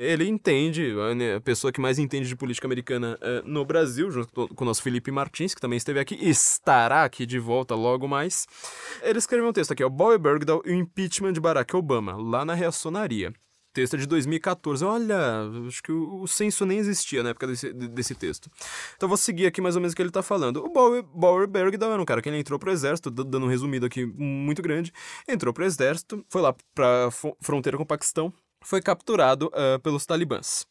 Ele entende, a pessoa que mais entende de política americana uh, no Brasil, junto com o nosso Felipe Martins, que também esteve aqui, estará aqui de volta logo mais. Ele escreveu um texto aqui, ó, Bowie Bergdahl e o impeachment de Barack Obama, lá na reacionaria. Texto é de 2014. Olha, acho que o, o censo nem existia na época desse, desse texto. Então vou seguir aqui mais ou menos o que ele está falando. O Bauer, Bauer Bergdahl era um cara que ele entrou pro exército, dando um resumido aqui muito grande. Entrou pro exército, foi lá pra fronteira com o Paquistão, foi capturado uh, pelos talibãs.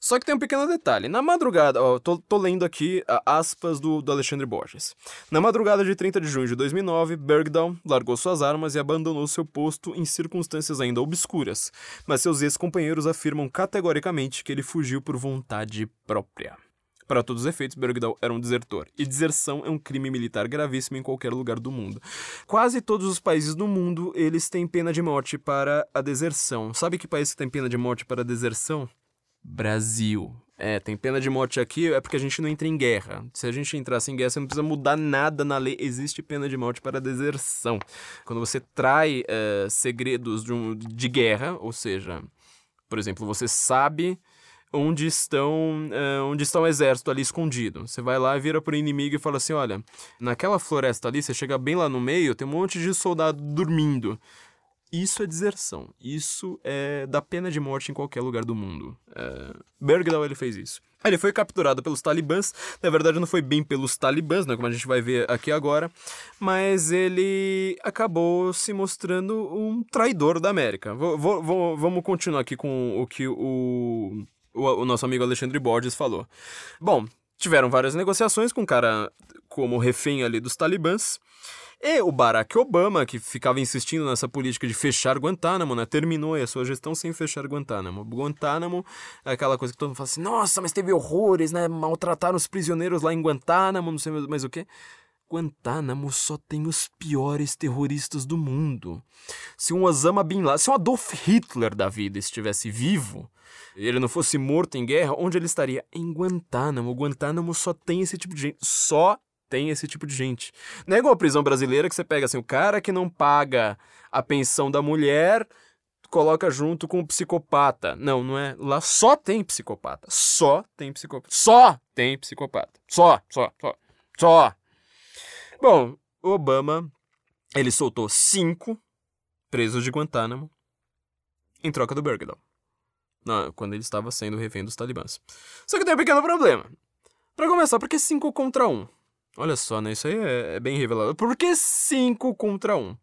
Só que tem um pequeno detalhe. Na madrugada, ó, tô, tô lendo aqui aspas do, do, Alexandre Borges. Na madrugada de 30 de junho de 2009, Bergdahl largou suas armas e abandonou seu posto em circunstâncias ainda obscuras, mas seus ex-companheiros afirmam categoricamente que ele fugiu por vontade própria. Para todos os efeitos, Bergdahl era um desertor, e deserção é um crime militar gravíssimo em qualquer lugar do mundo. Quase todos os países do mundo, eles têm pena de morte para a deserção. Sabe que país que tem pena de morte para a deserção? Brasil. É, tem pena de morte aqui, é porque a gente não entra em guerra. Se a gente entrasse em guerra, você não precisa mudar nada na lei. Existe pena de morte para deserção. Quando você trai uh, segredos de, um, de guerra, ou seja, por exemplo, você sabe onde estão uh, onde está o exército ali escondido. Você vai lá, vira pro inimigo e fala assim: olha, naquela floresta ali, você chega bem lá no meio, tem um monte de soldado dormindo. Isso é deserção. Isso é da pena de morte em qualquer lugar do mundo. É... Bergdahl ele fez isso. Ele foi capturado pelos talibãs. Na verdade, não foi bem pelos talibãs, né, como a gente vai ver aqui agora. Mas ele acabou se mostrando um traidor da América. Vou, vou, vamos continuar aqui com o que o, o, o nosso amigo Alexandre Borges falou. Bom, tiveram várias negociações com o cara como refém ali dos talibãs. E o Barack Obama, que ficava insistindo nessa política de fechar Guantánamo, né? Terminou a sua gestão sem fechar Guantánamo. Guantánamo é aquela coisa que todo mundo fala assim: nossa, mas teve horrores, né? Maltrataram os prisioneiros lá em Guantánamo, não sei mais o que. Guantánamo só tem os piores terroristas do mundo. Se um Osama Bin Laden, se um Adolf Hitler da vida estivesse vivo, ele não fosse morto em guerra, onde ele estaria? Em Guantánamo. Guantánamo só tem esse tipo de gente. Só tem esse tipo de gente. Não é igual a prisão brasileira que você pega assim, o cara que não paga a pensão da mulher coloca junto com o psicopata. Não, não é. Lá só tem psicopata. Só tem psicopata. Só tem psicopata. Só, só, só. Só. Bom, Obama, ele soltou cinco presos de Guantánamo em troca do Bergdahl. Quando ele estava sendo refém dos talibãs. Só que tem um pequeno problema. Para começar, porque cinco contra um? Olha só, né? Isso aí é, é bem revelador. Por que 5 contra 1? Um?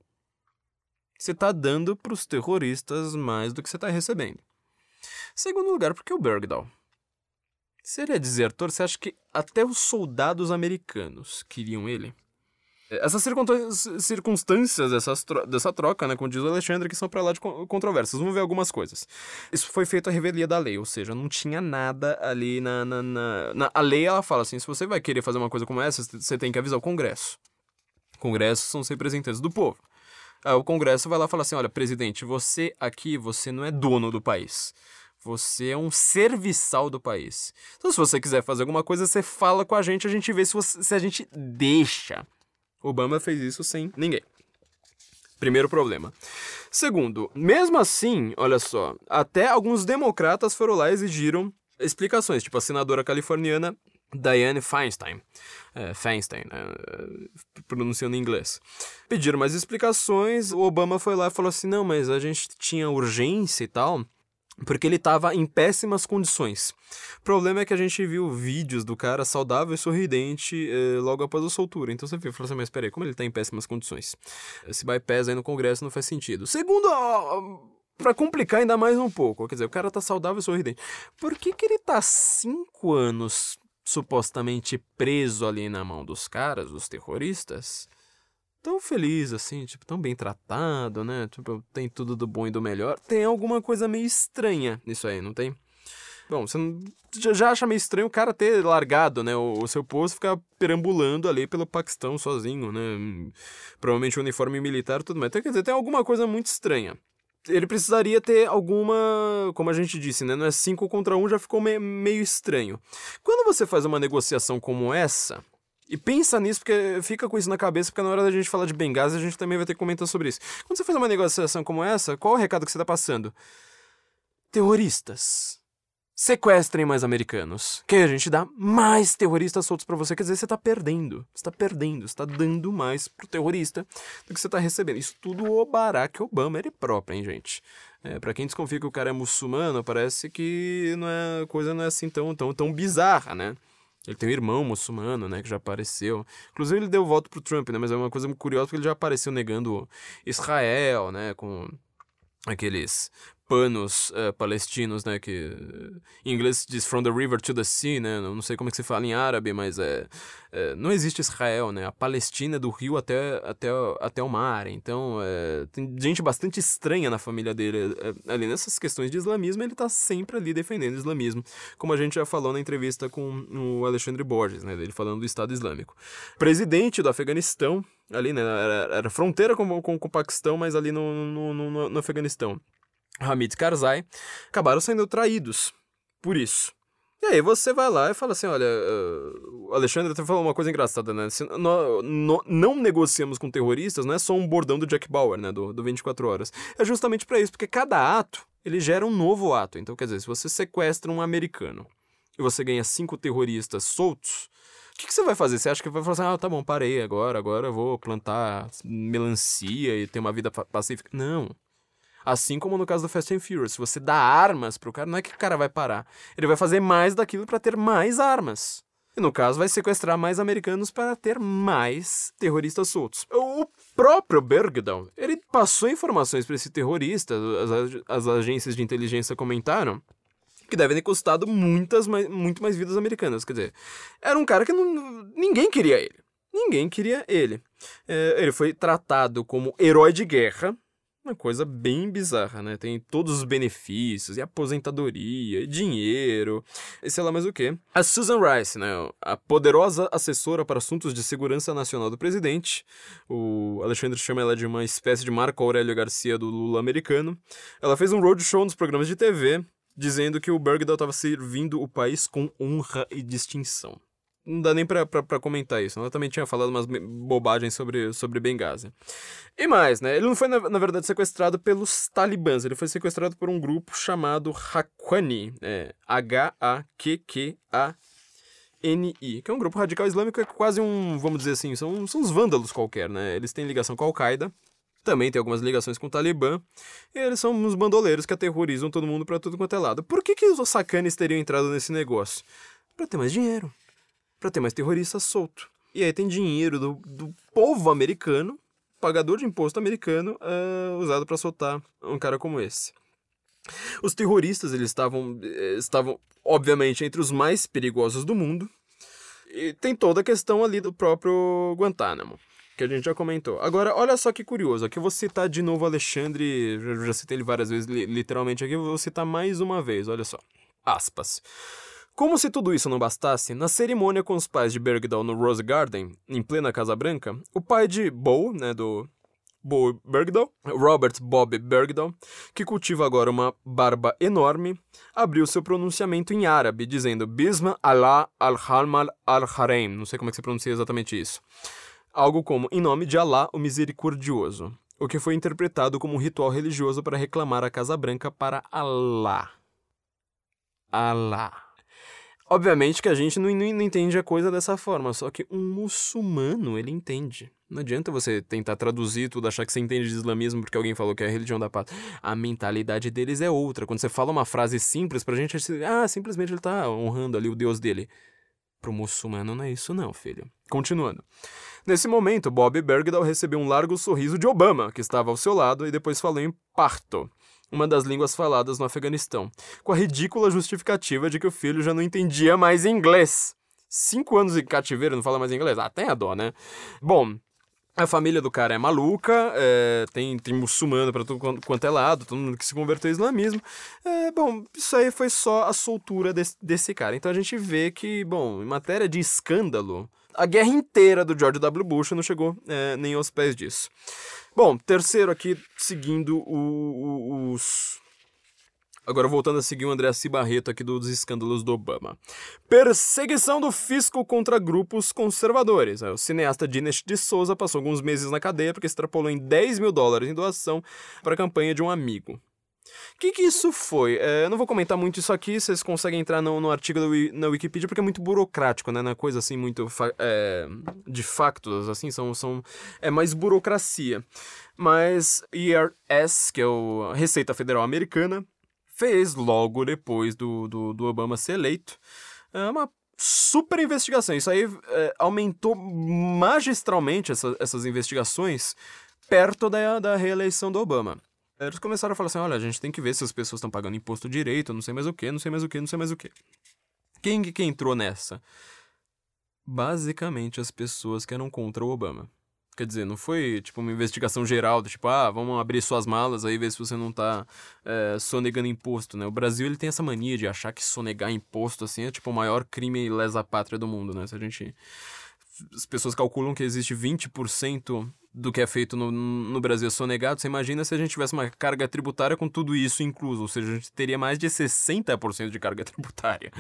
Você tá dando pros terroristas mais do que você tá recebendo. Segundo lugar, por que o Bergdahl? Se ele é desertor, você acha que até os soldados americanos queriam ele? Essas circunstâncias dessas dessa troca, né, como diz o Alexandre, que são para lá de controvérsias. Vamos ver algumas coisas. Isso foi feito a revelia da lei, ou seja, não tinha nada ali na, na, na, na... A lei, ela fala assim, se você vai querer fazer uma coisa como essa, você tem que avisar o Congresso. Congressos são os representantes do povo. Aí o Congresso vai lá e fala assim, olha, presidente, você aqui, você não é dono do país. Você é um serviçal do país. Então, se você quiser fazer alguma coisa, você fala com a gente, a gente vê se, você, se a gente deixa. Obama fez isso sem ninguém. Primeiro problema. Segundo, mesmo assim, olha só, até alguns democratas foram lá e exigiram explicações, tipo a senadora californiana Dianne Feinstein, é, Feinstein, né, pronunciando em inglês. Pediram mais explicações, o Obama foi lá e falou assim, não, mas a gente tinha urgência e tal, porque ele estava em péssimas condições. O problema é que a gente viu vídeos do cara saudável e sorridente eh, logo após a soltura. Então você fica assim, mas peraí, como ele está em péssimas condições? Esse bypass aí no Congresso não faz sentido. Segundo, para complicar ainda mais um pouco, quer dizer, o cara tá saudável e sorridente. Por que, que ele tá cinco anos supostamente preso ali na mão dos caras, dos terroristas? Tão feliz, assim, tipo, tão bem tratado, né? Tipo, tem tudo do bom e do melhor. Tem alguma coisa meio estranha nisso aí, não tem? Bom, você já, acha meio estranho o cara ter largado, né, o, seu posto ficar perambulando ali pelo Paquistão sozinho, né? Provavelmente uniforme militar e tudo mais. Então, quer dizer, tem alguma coisa muito estranha. Ele precisaria ter alguma. Como a gente disse, né? Não é 5 contra 1, um, já ficou me- meio estranho. Quando você faz uma negociação como essa, e pensa nisso, porque fica com isso na cabeça, porque na hora da gente falar de Benghazi, a gente também vai ter que comentar sobre isso. Quando você faz uma negociação como essa, qual o recado que você está passando? Terroristas. Sequestrem mais americanos. Que a gente dá mais terroristas soltos pra você. Quer dizer, você tá perdendo. Você tá perdendo. Você tá dando mais pro terrorista do que você tá recebendo. Isso tudo o Barack Obama, ele próprio, hein, gente? É, para quem desconfia que o cara é muçulmano, parece que não é, a coisa não é assim tão, tão, tão bizarra, né? Ele tem um irmão muçulmano, né, que já apareceu. Inclusive ele deu voto pro Trump, né, mas é uma coisa curiosa porque ele já apareceu negando Israel, né, com aqueles panos eh, palestinos, né, que em inglês diz from the river to the sea, né, não sei como é que se fala em árabe, mas é, é, não existe Israel, né, a Palestina é do rio até, até, até o mar, então é, tem gente bastante estranha na família dele, é, ali nessas questões de islamismo, ele tá sempre ali defendendo o islamismo, como a gente já falou na entrevista com o Alexandre Borges, né, dele falando do Estado Islâmico. Presidente do Afeganistão, ali, né, era, era fronteira com, com, com o Paquistão, mas ali no, no, no, no Afeganistão. Hamid Karzai, acabaram sendo traídos por isso. E aí você vai lá e fala assim, olha, uh, o Alexandre até falou uma coisa engraçada, né? Se nó- nó- não negociamos com terroristas, não é só um bordão do Jack Bauer, né? Do, do 24 Horas. É justamente pra isso, porque cada ato, ele gera um novo ato. Então, quer dizer, se você sequestra um americano e você ganha cinco terroristas soltos, o que, que você vai fazer? Você acha que vai falar assim, ah, tá bom, parei agora, agora eu vou plantar melancia e ter uma vida pa- pacífica? Não. Assim como no caso do Fast and Furious, se você dá armas pro cara, não é que o cara vai parar. Ele vai fazer mais daquilo pra ter mais armas. E no caso, vai sequestrar mais americanos para ter mais terroristas soltos. O próprio Bergdahl, ele passou informações para esse terrorista, as, as agências de inteligência comentaram, que devem ter custado muitas muito mais vidas americanas. Quer dizer, era um cara que não, ninguém queria ele. Ninguém queria ele. É, ele foi tratado como herói de guerra, uma coisa bem bizarra, né? Tem todos os benefícios, e aposentadoria, e dinheiro, e sei lá mais o quê. A Susan Rice, né? A poderosa assessora para assuntos de segurança nacional do presidente. O Alexandre chama ela de uma espécie de Marco Aurélio Garcia do Lula americano. Ela fez um roadshow nos programas de TV, dizendo que o Bergdahl estava servindo o país com honra e distinção. Não dá nem pra, comentar isso. Ela também tinha falado umas bobagens sobre, sobre Benghazi. E mais, né? Ele não foi, na, na verdade, sequestrado pelos talibãs. Ele foi sequestrado por um grupo chamado Haqqani. É, H-A-Q-Q-A-N-I. Que é um grupo radical islâmico, é quase um, vamos dizer assim, são, são uns vândalos qualquer, né? Eles têm ligação com a Al-Qaeda. Também tem algumas ligações com o Talibã. E eles são uns bandoleiros que aterrorizam todo mundo pra tudo quanto é lado. Por que, que os sacanes teriam entrado nesse negócio? Pra ter mais dinheiro para ter mais terrorista solto. E aí tem dinheiro do, do povo americano, pagador de imposto americano, ah, usado para soltar um cara como esse. Os terroristas eles estavam, eh, estavam, obviamente, entre os mais perigosos do mundo. E tem toda a questão ali do próprio Guantánamo, que a gente já comentou. Agora, olha só que curioso. Aqui eu vou citar de novo Alexandre, já, já citei ele várias vezes, li- literalmente aqui, eu vou citar mais uma vez, olha só. Aspas. Como se tudo isso não bastasse, na cerimônia com os pais de Bergdahl no Rose Garden, em plena Casa Branca, o pai de Bo, né, do Bo Bergdahl, Robert Bob Bergdahl, que cultiva agora uma barba enorme, abriu seu pronunciamento em árabe, dizendo Bisma Allah al-Hamal al-Harem, não sei como é que se pronuncia exatamente isso. Algo como, em nome de Allah, o Misericordioso, o que foi interpretado como um ritual religioso para reclamar a Casa Branca para Allah. Allah. Obviamente que a gente não, não, não entende a coisa dessa forma, só que um muçulmano, ele entende. Não adianta você tentar traduzir tudo, achar que você entende de islamismo porque alguém falou que é a religião da paz. A mentalidade deles é outra. Quando você fala uma frase simples pra gente, ah, simplesmente ele tá honrando ali o Deus dele. Pro muçulmano não é isso não, filho. Continuando. Nesse momento, Bob Bergdahl recebeu um largo sorriso de Obama, que estava ao seu lado, e depois falou em parto uma das línguas faladas no Afeganistão, com a ridícula justificativa de que o filho já não entendia mais inglês. Cinco anos em cativeiro não fala mais inglês? Ah, tem a dó, né? Bom, A família do cara é maluca, é, tem, tem muçulmano pra tudo quan- quanto é lado, todo mundo que se converteu ao islamismo. É, bom, isso aí foi só a soltura desse, desse cara. Então a gente vê que, bom, em matéria de escândalo, a guerra inteira do George W. Bush não chegou é, nem aos pés disso. Bom, terceiro aqui, seguindo o- o- os. Agora voltando a seguir o André C. Barreto aqui dos escândalos do Obama. Perseguição do fisco contra grupos conservadores. O cineasta Dinesh de Souza passou alguns meses na cadeia porque extrapolou em 10 mil dólares em doação para a campanha de um amigo. O que, que isso foi? É, eu não vou comentar muito isso aqui, vocês conseguem entrar no, no artigo Wi- na Wikipedia, porque é muito burocrático, né? Não é coisa assim muito é, de factos, assim, são, são. É mais burocracia. Mas IRS, que é o Receita Federal Americana, fez logo depois do, do, do Obama ser eleito é uma super investigação. Isso aí é, aumentou magistralmente essa- essas investigações perto da, da reeleição do Obama. Eles começaram a falar assim: olha, a gente tem que ver se as pessoas estão pagando imposto direito, não sei mais o que, não sei mais o que, não sei mais o que. Quem que entrou nessa? Basicamente as pessoas que eram contra o Obama. Quer dizer, não foi tipo uma investigação geral, do tipo, ah, vamos abrir suas malas aí ver se você não tá é, sonegando imposto, né? O Brasil ele tem essa mania de achar que sonegar imposto assim é tipo o maior crime lesa pátria do mundo, né? Se a gente as pessoas calculam que existe 20% do que é feito no, no Brasil é sonegado. Você imagina se a gente tivesse uma carga tributária com tudo isso incluso, ou seja, a gente teria mais de 60% de carga tributária.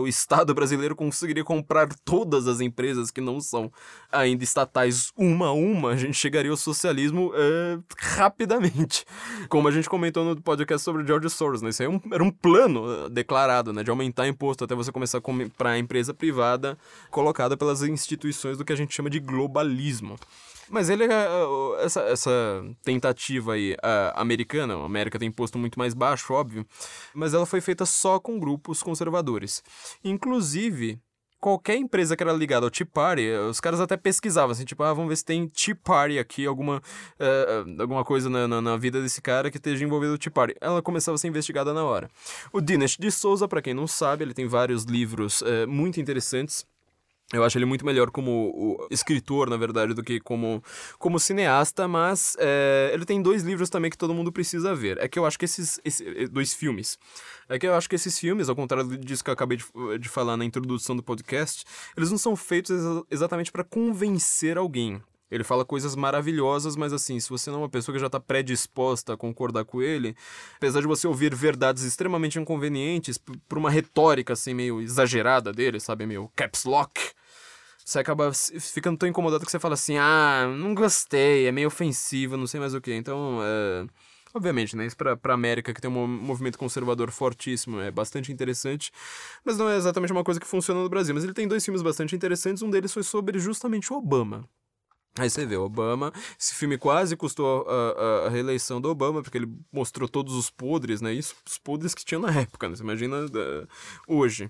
o Estado brasileiro conseguiria comprar todas as empresas que não são ainda estatais uma a uma, a gente chegaria ao socialismo é, rapidamente. Como a gente comentou no podcast sobre George Soros, né? Isso aí é um- era um plano eh, declarado, né? De aumentar imposto até você começar a comprar empresa privada colocada pelas instituições do que a gente chama de globalismo. Mas ele, é, uh, essa, essa tentativa aí uh, americana, a América tem imposto muito mais baixo, óbvio, mas ela foi feita só com grupos conservadores. Inclusive, qualquer empresa que era ligada ao Tea Party, eh, os caras até pesquisavam, assim, tipo, ah, vamos ver se tem Tea Party aqui, alguma, eh, alguma coisa na, na, na vida desse cara que esteja envolvido no Tea Party. Ela começava a ser investigada na hora. O Dinesh de Souza, para quem não sabe, ele tem vários livros eh, muito interessantes. Eu acho ele muito melhor como escritor, na verdade, do que como, como cineasta, mas é, ele tem dois livros também que todo mundo precisa ver. É que eu acho que esses. esse- dois filmes. É que eu acho que esses filmes, ao contrário disso que eu acabei de, de falar na introdução do podcast, eles não são feitos exa- exatamente para convencer alguém. Ele fala coisas maravilhosas, mas assim, se você não é uma pessoa que já está predisposta a concordar com ele, apesar de você ouvir verdades extremamente inconvenientes por uma retórica assim meio exagerada dele, sabe, meio caps lock, você acaba ficando tão incomodado que você fala assim: "Ah, não gostei, é meio ofensivo, não sei mais o que". Então, é... Obviamente, né? Isso pra, pra América, que tem um mo- movimento conservador fortíssimo, é bastante interessante. Mas não é exatamente uma coisa que funciona no Brasil. Mas ele tem dois filmes bastante interessantes. Um deles foi sobre justamente o Obama. Aí você vê, Obama, esse filme quase custou a, a- a reeleição do Obama, porque ele mostrou todos os podres, né? Isso, os podres que tinha na época, né? Você imagina eh, hoje.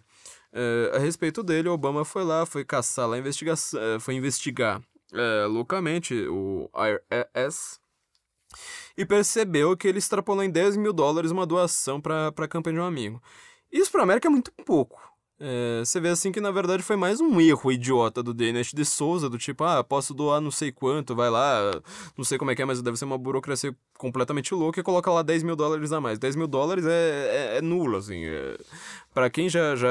Eh, a respeito dele, Obama foi lá, foi caçar lá, a investigação, eh, foi investigar eh, loucamente o IRS e percebeu que ele extrapolou em 10 mil dólares uma doação para a campanha de um amigo. Isso para América é muito pouco. É, você vê assim que na verdade foi mais um erro idiota do Denis de Souza, do tipo, ah, posso doar não sei quanto, vai lá, não sei como é que é, mas deve ser uma burocracia completamente louca e coloca lá 10 mil dólares a mais. 10 mil dólares é, é, é nulo, assim. É, para quem já, já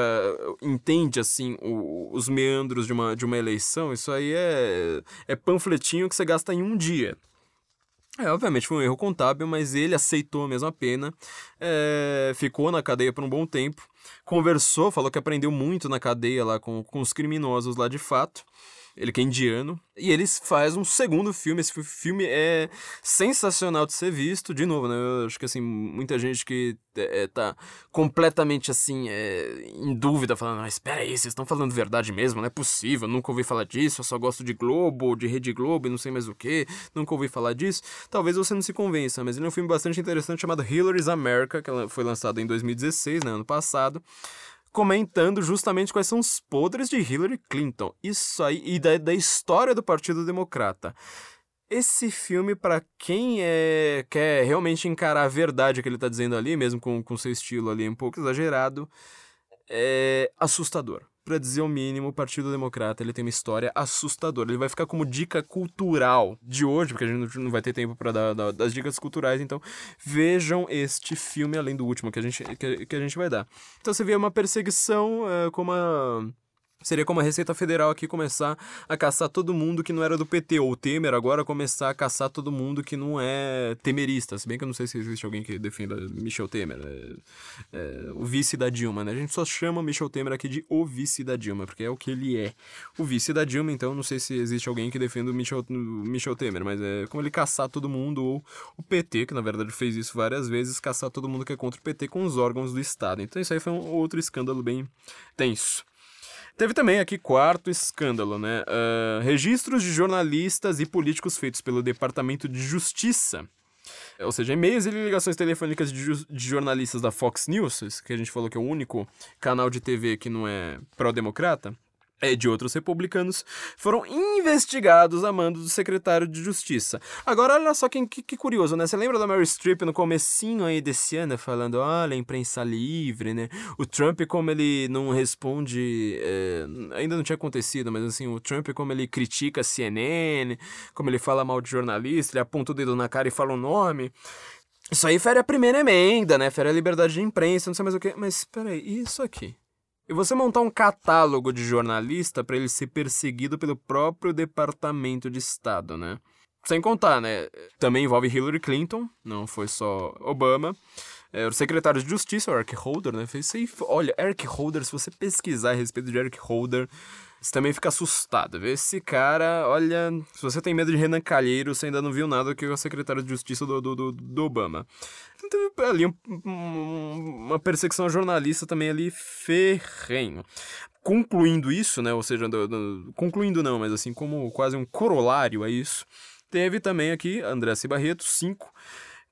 entende, assim, o- os meandros de uma, de uma eleição, isso aí é, é panfletinho que você gasta em um dia. É, obviamente foi um erro contábil, mas ele aceitou a mesma pena, é, ficou na cadeia por um bom tempo, conversou, falou que aprendeu muito na cadeia lá com, com os criminosos lá de fato. Ele que é indiano. E eles faz um segundo filme. Esse fi- filme é sensacional de ser visto. De novo, né? Eu acho que, assim, muita gente que é, tá completamente, assim, é, em dúvida, falando, ah, espera aí, vocês estão falando verdade mesmo? Não é possível, nunca ouvi falar disso, eu só gosto de Globo, de Rede Globo e não sei mais o que, nunca ouvi falar disso. Talvez você não se convença, mas ele é um filme bastante interessante chamado Hillary's America, que foi lançado em 2016, né, ano passado comentando justamente quais são os podres de Hillary Clinton. Isso aí, e da, da história do Partido Democrata. Esse filme, pra quem é, quer realmente encarar a verdade que ele tá dizendo ali, mesmo com, com seu estilo ali um pouco exagerado, é assustador. Pra dizer o mínimo, o Partido Democrata ele tem uma história assustadora. Ele vai ficar como dica cultural de hoje, porque a gente não vai ter tempo pra dar, dar das dicas culturais, então vejam este filme, além do último que a gente, que, que a gente vai dar. Então você vê uma perseguição uh, como a Seria como a Receita Federal aqui começar a caçar todo mundo que não era do PT, ou o Temer agora começar a caçar todo mundo que não é temerista. Se bem que eu não sei se existe alguém que defenda Michel Temer, é, é, o vice da Dilma, né? A gente só chama Michel Temer aqui de o vice da Dilma, porque é o que ele é. O vice da Dilma, então não sei se existe alguém que defenda o Michel, Michel Temer, mas é como ele caçar todo mundo, ou o PT, que na verdade fez isso várias vezes, caçar todo mundo que é contra o PT com os órgãos do Estado. Então isso aí foi um outro escândalo bem tenso. Teve também aqui quarto escândalo, né? Uh, registros de jornalistas e políticos feitos pelo Departamento de Justiça. Ou seja, e-mails e ligações telefônicas de, de, jornalistas da Fox News, que a gente falou que é o único canal de TV que não é pró-democrata é, de outros republicanos foram investigados a mando do secretário de Justiça. Agora, olha só que, que, que, curioso, né? Você lembra da Mary Streep no comecinho aí desse ano, falando, olha, imprensa livre, né? O Trump, como ele não responde... É, ainda não tinha acontecido, mas assim, o Trump, como ele critica a CNN, como ele fala mal de jornalista, ele aponta o dedo na cara e fala o nome... Isso aí fere a primeira emenda, né? Fere a liberdade de imprensa, não sei mais o que. Mas, peraí, isso aqui? E você montar um catálogo de jornalista para ele ser perseguido pelo próprio Departamento de Estado, né? Sem contar, né? Também envolve Hillary Clinton, não foi só Obama. É, o secretário de Justiça, o Eric Holder, né? Fez, olha, Eric Holder, se você pesquisar a respeito de Eric Holder, você também fica assustado. Vê esse cara, olha, se você tem medo de Renan Calheiro, você ainda não viu nada que é o secretário de Justiça do, do, do, do Obama. Então teve ali um, um, uma perseguição jornalista também ali ferrenho. Concluindo isso, né, ou seja, do, do, concluindo não, mas assim, como quase um corolário a isso, teve também aqui, André C. Barreto, 5,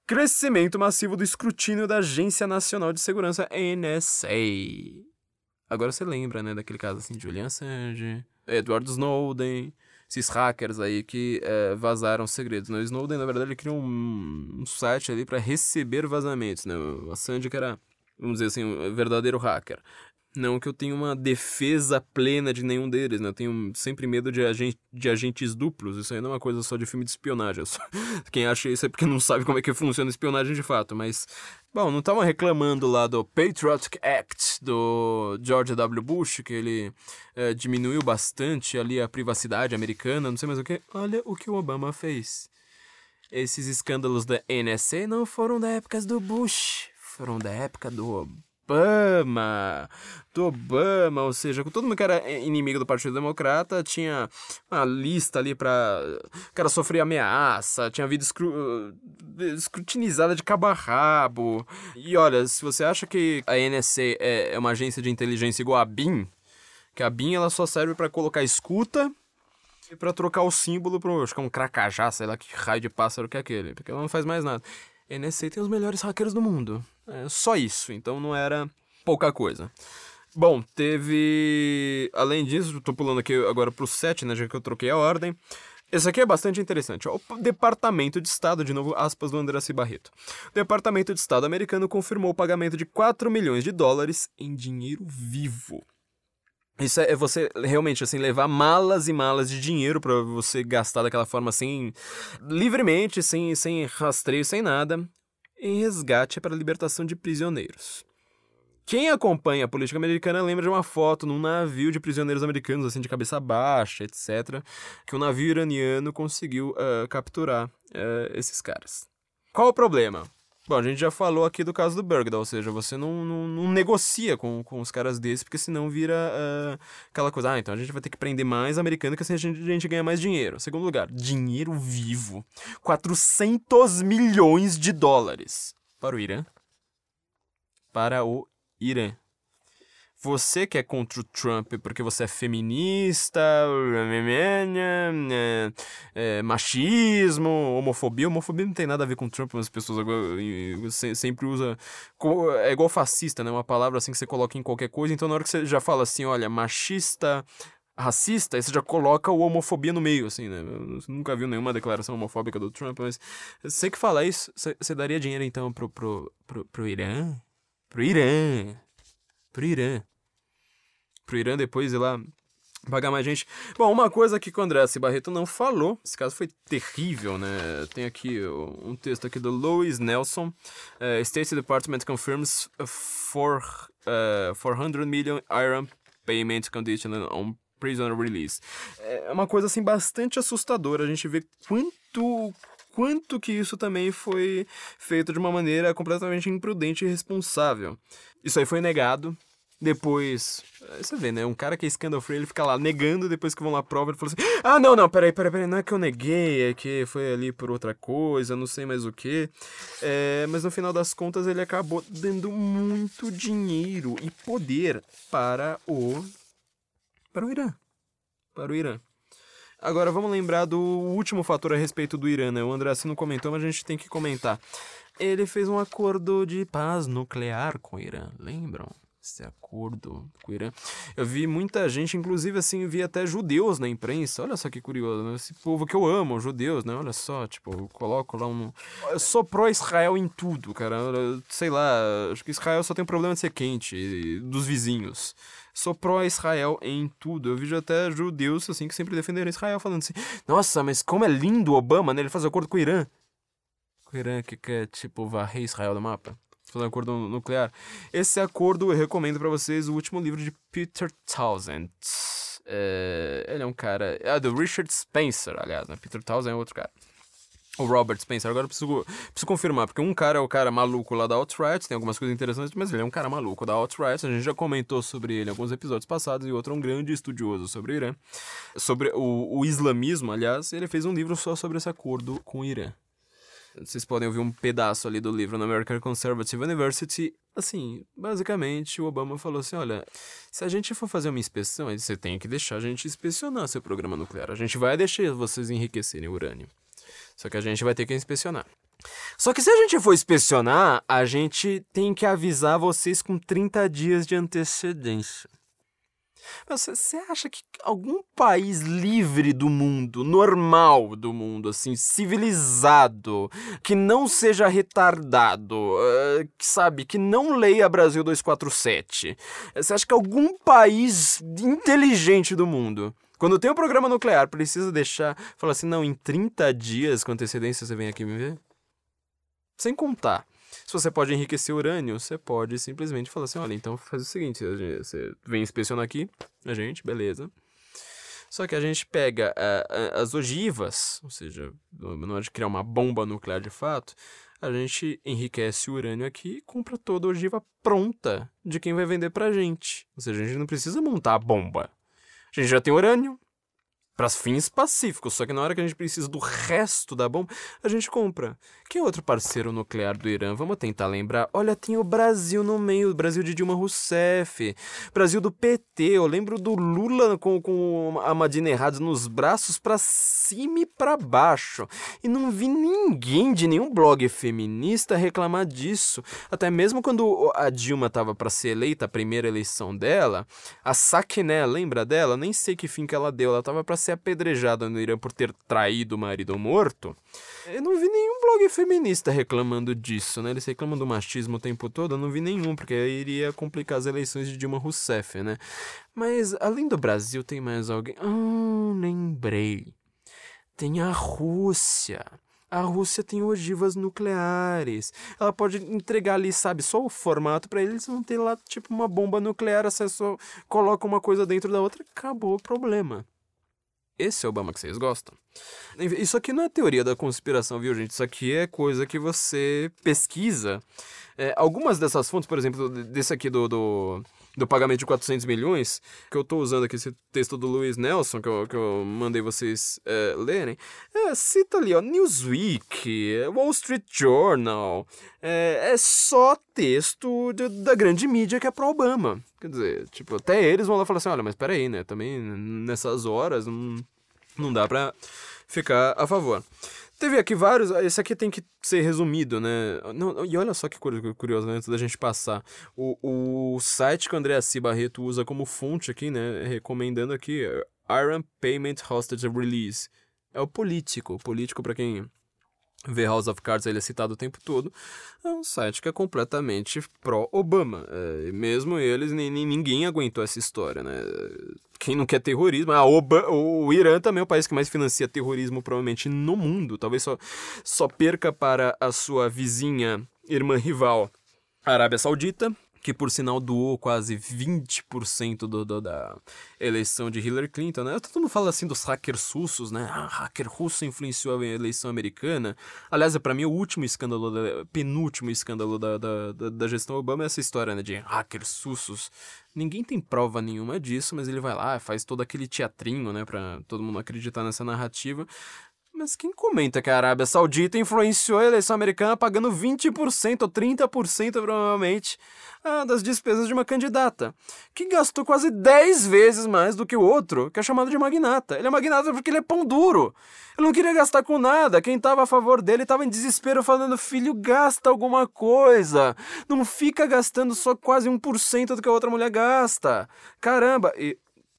crescimento massivo do escrutínio da Agência Nacional de Segurança, NSA. Agora você lembra, né, daquele caso assim, Julian Assange, Edward Snowden, esses hackers aí que é, vazaram segredos. Né? O Snowden, na verdade, ele criou um, um site ali para receber vazamentos, né? O Assange que era, vamos dizer assim, um verdadeiro hacker. Não que eu tenha uma defesa plena de nenhum deles, né? Eu tenho sempre medo de, agente, de agentes duplos. Isso aí não é uma coisa só de filme de espionagem. Só... Quem acha isso é porque não sabe como é que funciona espionagem de fato. Mas, bom, não estavam reclamando lá do Patriotic Act do George W. Bush, que ele é, diminuiu bastante ali a privacidade americana, não sei mais o que. Olha o que o Obama fez. Esses escândalos da NSA não foram da época do Bush, foram da época do Obama. Do Obama, ou seja, com todo mundo que era inimigo do Partido Democrata, tinha uma lista ali pra. O cara sofrer ameaça, tinha vida escru... escrutinizada de cabo a rabo. E olha, se você acha que a NSA é, é uma agência de inteligência igual a BIM, que a BIM ela só serve para colocar escuta e para trocar o símbolo que é um cracajá, sei lá que raio de pássaro que é aquele, porque ela não faz mais nada. NSA tem os melhores hackers do mundo. É só isso, então não era pouca coisa. Bom, teve. Além disso, tô pulando aqui agora pro 7, né? Já que eu troquei a ordem. Esse aqui é bastante interessante. O Departamento de Estado, de novo, aspas do André Barreto. O Departamento de Estado americano confirmou o pagamento de 4 milhões de dólares em dinheiro vivo isso é você realmente assim levar malas e malas de dinheiro para você gastar daquela forma assim livremente, sem sem rastreio, sem nada, em resgate para a libertação de prisioneiros. Quem acompanha a política americana lembra de uma foto num navio de prisioneiros americanos, assim, de cabeça baixa, etc., que o navio iraniano conseguiu uh, capturar uh, esses caras. Qual o problema? Bom, a gente já falou aqui do caso do Bergdahl, ou seja, você não, não, não negocia com, com os caras desses, porque senão vira uh, aquela coisa, ah, então a gente vai ter que prender mais americano, que assim a gente, a gente ganha mais dinheiro. Segundo lugar, dinheiro vivo. 400 milhões de dólares para o Irã. Para o Irã você que é contra o Trump porque você é feminista, é, é, machismo, homofobia. Homofobia não tem nada a ver com Trump, mas as pessoas agora sempre usam. É igual fascista, né? Uma palavra assim que você coloca em qualquer coisa. Então, na hora que você já fala assim, olha, machista, racista, aí você já coloca o homofobia no meio, assim, né? Eu nunca vi nenhuma declaração homofóbica do Trump, mas você que fala isso, você daria dinheiro então pro, pro, pro, pro Irã? Pro Irã. Pro Irã. Pro Irã depois ir lá pagar mais gente. Bom, uma coisa que o André. Barreto não falou, esse caso foi terrível, né? Tem aqui um texto aqui do Louis Nelson. Uh, State Department confirms for, uh, 400 million Iran payment conditional on prisoner release. É uma coisa assim bastante assustadora. A gente vê quanto quanto que isso também foi feito de uma maneira completamente imprudente e irresponsável. Isso aí foi negado. Depois, você vê, né? Um cara que é scandal free, ele fica lá negando, depois que vão lá prova, ele fala assim: Ah, não, não, peraí, peraí, peraí, não é que eu neguei, é que foi ali por outra coisa, não sei mais o que. É, mas no final das contas, ele acabou dando muito dinheiro e poder para o. para o Irã. Para o Irã. Agora vamos lembrar do último fator a respeito do Irã, né? O André assim não comentou, mas a gente tem que comentar. Ele fez um acordo de paz nuclear com o Irã, lembram? Esse acordo com o Irã. Eu vi muita gente, inclusive assim, vi até judeus na imprensa. Olha só que curioso, né? Esse povo que eu amo, judeus, né? Olha só, tipo, eu coloco lá um. Eu sou pró-Israel em tudo, cara. Sei lá, acho que Israel só tem o problema de ser quente, dos vizinhos sou pró-Israel em tudo. Eu vejo até judeus, assim, que sempre defenderam Israel, falando assim, nossa, mas como é lindo o Obama, né? Ele faz acordo com o Irã. Com o Irã que quer, tipo, varrer Israel do mapa. Fazer um acordo nuclear. Esse acordo eu recomendo para vocês o último livro de Peter Townsend. É, ele é um cara... É do Richard Spencer, aliás, né? Peter Townsend é outro cara. O Robert Spencer, agora eu preciso, preciso confirmar, porque um cara é o cara maluco lá da Outright, tem algumas coisas interessantes, mas ele é um cara maluco da Outright, a gente já comentou sobre ele em alguns episódios passados, e outro é um grande estudioso sobre o Irã. Sobre o, o islamismo, aliás, ele fez um livro só sobre esse acordo com o Irã. Vocês podem ouvir um pedaço ali do livro na American Conservative University. Assim, basicamente, o Obama falou assim: olha, se a gente for fazer uma inspeção, você tem que deixar a gente inspecionar seu programa nuclear. A gente vai deixar vocês enriquecerem urânio. Só que a gente vai ter que inspecionar. Só que se a gente for inspecionar, a gente tem que avisar vocês com 30 dias de antecedência. Você acha que algum país livre do mundo, normal do mundo, assim, civilizado, que não seja retardado, uh, que sabe, que não leia Brasil 247, você acha que algum país inteligente do mundo quando tem um programa nuclear, precisa deixar. Falar assim, não, em 30 dias com antecedência você vem aqui me ver? Sem contar. Se você pode enriquecer urânio, você pode simplesmente falar assim: olha, então faz o seguinte, você vem inspecionar aqui, a gente, beleza. Só que a gente pega uh, as ogivas, ou seja, na hora de criar uma bomba nuclear de fato, a gente enriquece o urânio aqui e compra toda a ogiva pronta de quem vai vender pra gente. Ou seja, a gente não precisa montar a bomba. A gente já tem urânio para fins pacíficos, só que na hora que a gente precisa do resto da bomba, a gente compra. Quem é outro parceiro nuclear do Irã? Vamos tentar lembrar. Olha, tem o Brasil no meio, o Brasil de Dilma Rousseff, Brasil do PT. Eu lembro do Lula com, com a Madina Errados nos braços para cima e para baixo. E não vi ninguém de nenhum blog feminista reclamar disso. Até mesmo quando a Dilma tava para ser eleita, a primeira eleição dela, a Sakiné, lembra dela? Nem sei que fim que ela deu, ela tava para ser apedrejada no Irã por ter traído o marido morto, eu não vi nenhum blog feminista reclamando disso, né? Eles reclamam do machismo o tempo todo, eu não vi nenhum, porque iria complicar as eleições de Dilma Rousseff, né? Mas, além do Brasil, tem mais alguém... Ah, lembrei. Tem a Rússia. A Rússia tem ogivas nucleares. Ela pode entregar ali, sabe, só o formato para eles não ter lá, tipo, uma bomba nuclear, você só coloca uma coisa dentro da outra, acabou o problema. Esse é o Obama que vocês gostam? Isso aqui não é teoria da conspiração, viu, gente? Isso aqui é coisa que você pesquisa. É, algumas dessas fontes, por exemplo, desse aqui do, do, do, pagamento de 400 milhões, que eu tô usando aqui esse texto do Louis Nelson, que eu, que eu mandei vocês é, lerem, é, cita ali, ó, Newsweek, Wall Street Journal, é, é só texto de, da grande mídia que é pro Obama. Quer dizer, tipo, até eles vão lá falar assim, olha, mas peraí, né, também nessas horas não, não dá pra ficar a favor. Teve aqui vários. Esse aqui tem que ser resumido, né? Não, e olha só que curioso, né? Antes da gente passar. O, o site que o André C. Barreto usa como fonte aqui, né? Recomendando aqui: Iron Payment Hostage Release. É o político. O político, para quem vê House of Cards, ele é citado o tempo todo, é um site que é completamente pró-Obama. É, mesmo eles, ninguém aguentou essa história, né? Quem não quer terrorismo, ah, Oba, o Irã também é o país que mais financia terrorismo, provavelmente, no mundo. Talvez só, só perca para a sua vizinha, irmã rival, a Arábia Saudita, que por sinal doou quase 20% do, do, da eleição de Hillary Clinton, né? Todo mundo fala assim dos hackers russos, né? Ah, hacker russo influenciou a eleição americana. Aliás, é para mim o último escândalo, da, penúltimo escândalo da, da, da, gestão Obama é essa história, né? De hackers russos. Ninguém tem prova nenhuma disso, mas ele vai lá, faz todo aquele teatrinho, né? Pra todo mundo acreditar nessa narrativa. Mas quem comenta que a Arábia Saudita influenciou a eleição americana pagando 20% ou 30% provavelmente ah, das despesas de uma candidata, que gastou quase 10 vezes mais do que o outro, que é chamado de magnata. Ele é magnata porque ele é pão duro. Ele não queria gastar com nada. Quem estava a favor dele estava em desespero falando: filho, gasta alguma coisa. Não fica gastando só quase 1% do que a outra mulher gasta. Caramba! E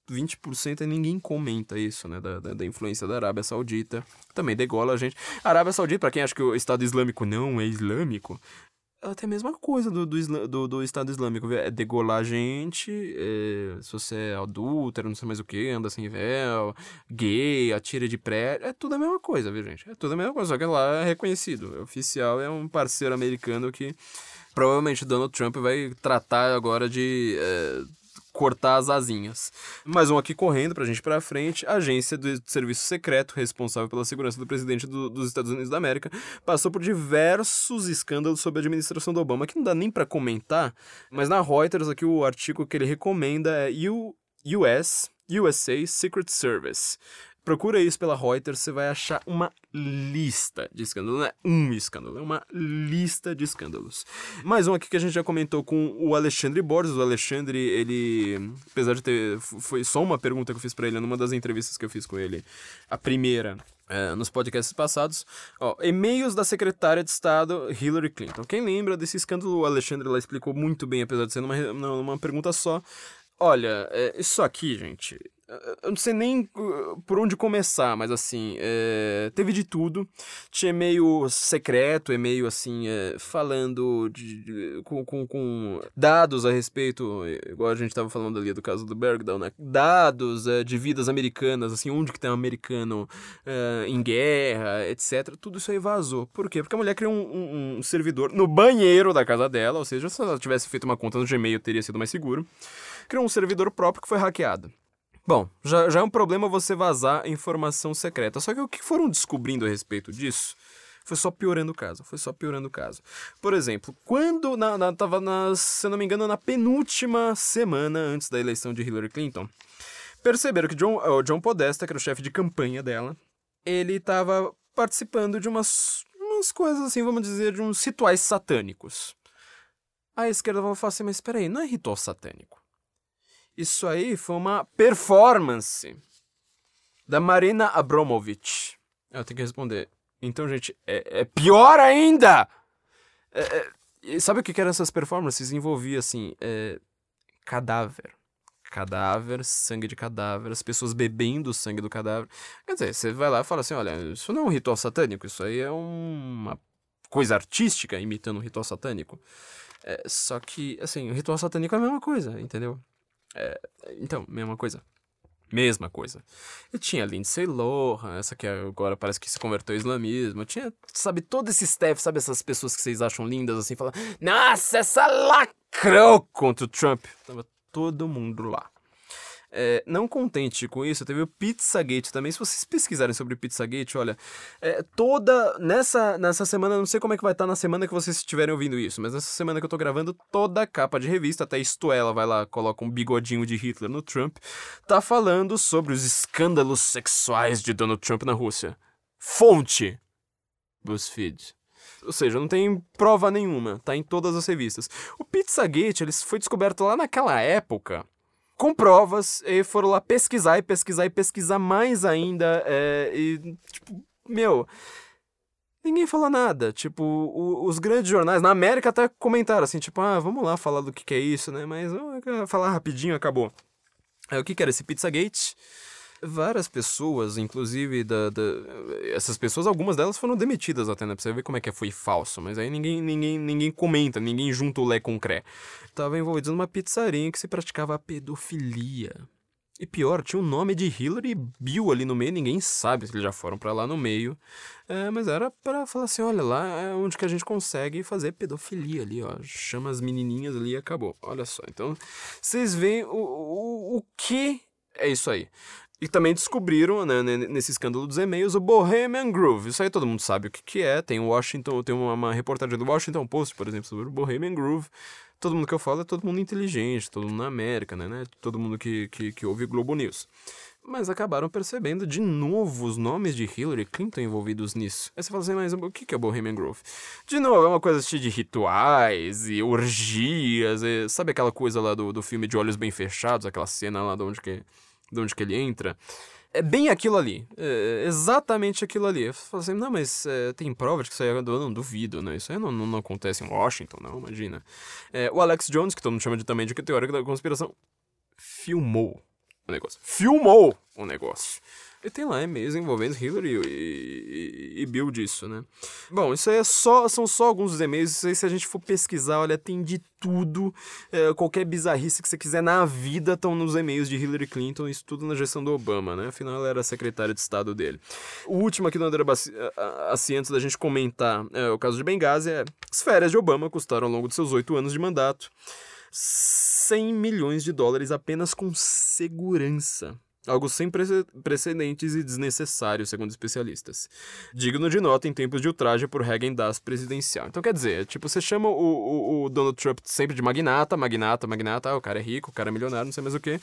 20% e ninguém comenta isso, né? Da, da, da, influência da Arábia Saudita. Também degola a gente. A Arábia Saudita, para quem acha que o Estado Islâmico não é islâmico, é até a mesma coisa do, do, do, do Estado Islâmico. É degolar a gente, é, se você é adúltero, não sei mais o que, anda sem véu, gay, atira de prédio. É tudo a mesma coisa, viu, gente? É tudo a mesma coisa, só que lá é reconhecido. É oficial é um parceiro americano que provavelmente Donald Trump vai tratar agora de. É, cortar as asinhas. Mais um aqui correndo pra gente pra frente. A agência do serviço secreto, responsável pela segurança do presidente do, dos Estados Unidos da América, passou por diversos escândalos sobre a administração do Obama, que não dá nem para comentar, mas na Reuters aqui o artigo que ele recomenda é U US USA Secret Service. Procura isso pela Reuters, você vai achar uma lista de escândalos. Não é um escândalo, é uma lista de escândalos. Mais um aqui que a gente já comentou com o Alexandre Borges. O Alexandre, ele, apesar de ter. Foi só uma pergunta que eu fiz para ele numa das entrevistas que eu fiz com ele. A primeira. É, nos podcasts passados, ó, e-mails da secretária de Estado Hillary Clinton. Quem lembra desse escândalo? O Alexandre lá explicou muito bem, apesar de ser numa, numa pergunta só. Olha, é, isso aqui, gente, eu não sei nem uh, por onde começar, mas assim, é, teve de tudo. Tinha e-mail secreto, e-mail assim, é, falando de, de, com, com, com, dados a respeito, igual a gente estava falando ali do caso do Bergdahl, né? Dados é, de vidas americanas, assim, onde que tem um americano é, em guerra, etc. Tudo isso aí vazou. Por quê? Porque a mulher criou um, um, um servidor no banheiro da casa dela, ou seja, se ela tivesse feito uma conta no Gmail, teria sido mais seguro. Criou um servidor próprio que foi hackeado. Bom, já, já é um problema você vazar informação secreta. Só que o que foram descobrindo a respeito disso foi só piorando o caso. Foi só piorando o caso. Por exemplo, quando na, na, tava na, se eu não me engano, na penúltima semana antes da eleição de Hillary Clinton, perceberam que John, o John Podesta, que era o chefe de campanha dela, ele estava participando de umas, umas coisas assim, vamos dizer, de uns rituais satânicos. A esquerda vai falar assim, mas espera aí, não é ritual satânico. Isso aí foi uma performance da Marina Abramovich. Eu tenho que responder. Então, gente, é, é pior ainda! É, é, sabe o que eram essas performances? Envolvia, assim, é, cadáver. Cadáver, sangue de cadáver, as pessoas bebendo o sangue do cadáver. Quer dizer, você vai lá e fala assim: olha, isso não é um ritual satânico, isso aí é uma coisa artística imitando um ritual satânico. É, só que, assim, o ritual satânico é a mesma coisa, entendeu? É, então, mesma coisa. Mesma coisa. Eu tinha Lindsay Lohan, essa que agora parece que se converteu ao islamismo. Eu tinha, sabe, todo esse staff, sabe, essas pessoas que vocês acham lindas, assim, falando, nossa, essa lacrou contra o Trump. Tava todo mundo lá. É, não contente com isso, teve o Pizzagate também. Se vocês pesquisarem sobre Pizzagate, olha, é, toda. Nessa, nessa semana, não sei como é que vai estar na semana que vocês estiverem ouvindo isso, mas nessa semana que eu tô gravando, toda a capa de revista, até isto ela vai lá, coloca um bigodinho de Hitler no Trump, tá falando sobre os escândalos sexuais de Donald Trump na Rússia. Fonte: BuzzFeed. Ou seja, não tem prova nenhuma, tá em todas as revistas. O Pizzagate, ele foi descoberto lá naquela época com provas, e foram lá pesquisar e pesquisar e pesquisar mais ainda. É, e, tipo, meu. Ninguém fala nada. Tipo, o, os grandes jornais, na América até comentaram assim, tipo, ah, vamos lá falar do que, que é isso, né? Mas falar rapidinho acabou. É, o que, que era esse Pizzagate? Várias pessoas, inclusive, da, da- essas pessoas, algumas delas foram demitidas até, né? Pra você ver como é que foi falso. Mas aí ninguém, ninguém, ninguém comenta, ninguém junta o Lé com o Cré. Tava envolvidos numa pizzaria que se praticava pedofilia. E pior, tinha o nome de Hillary e Bill ali no meio, ninguém sabe se eles já foram pra lá no meio. É, mas era pra falar assim, olha lá, é onde que a gente consegue fazer pedofilia ali, ó. Chama as menininhas ali e acabou. Olha só, então vocês veem o, o, o que é isso aí. E também descobriram, né, ne- nesse escândalo dos e-mails, o Bohemian Groove. Isso aí todo mundo sabe o que, que é. Tem Washington, tem uma, uma reportagem do Washington Post, por exemplo, sobre o Bohemian Groove. Todo mundo que eu falo é todo mundo inteligente, todo mundo na América, né? né? Todo mundo que, que, que ouve Globo News. Mas acabaram percebendo de novo os nomes de Hillary Clinton envolvidos nisso. Aí você fala assim, mas o que é Bohemian Grove? De novo, é uma coisa cheia de rituais e orgias, e sabe aquela coisa lá do, do filme de Olhos Bem Fechados, aquela cena lá de onde que, de onde que ele entra? É bem aquilo ali, é exatamente aquilo ali. Eu falo assim, não, mas é, tem prova de que isso aí é... Eu não duvido, né? Isso aí não, não, não acontece em Washington, não, imagina. É, o Alex Jones, que todo mundo chama de, também de teórico da conspiração, filmou o negócio. Filmou o negócio. E tem lá e-mails envolvendo Hillary e, e- e Bill disso, né? Bom, isso aí é só, são só alguns dos e-mails. Isso aí, se a gente for pesquisar, olha, tem de tudo. É, qualquer bizarrice que você quiser na vida estão nos e-mails de Hillary Clinton. Isso tudo na gestão do Obama, né? Afinal, ela era secretária de Estado dele. O último aqui no André Baci- a- a- antes da gente comentar é, o caso de Benghazi, é as férias de Obama custaram ao longo de seus oito anos de mandato 100 milhões de dólares apenas com segurança. Algo sem prece- precedentes e desnecessário, segundo especialistas. Digno de nota em tempos de ultraje por Hagen das presidencial. Então quer dizer, tipo, você chama o, o- o Donald Trump sempre de magnata, magnata, magnata, ah, o cara é rico, o cara é milionário, não sei mais o que.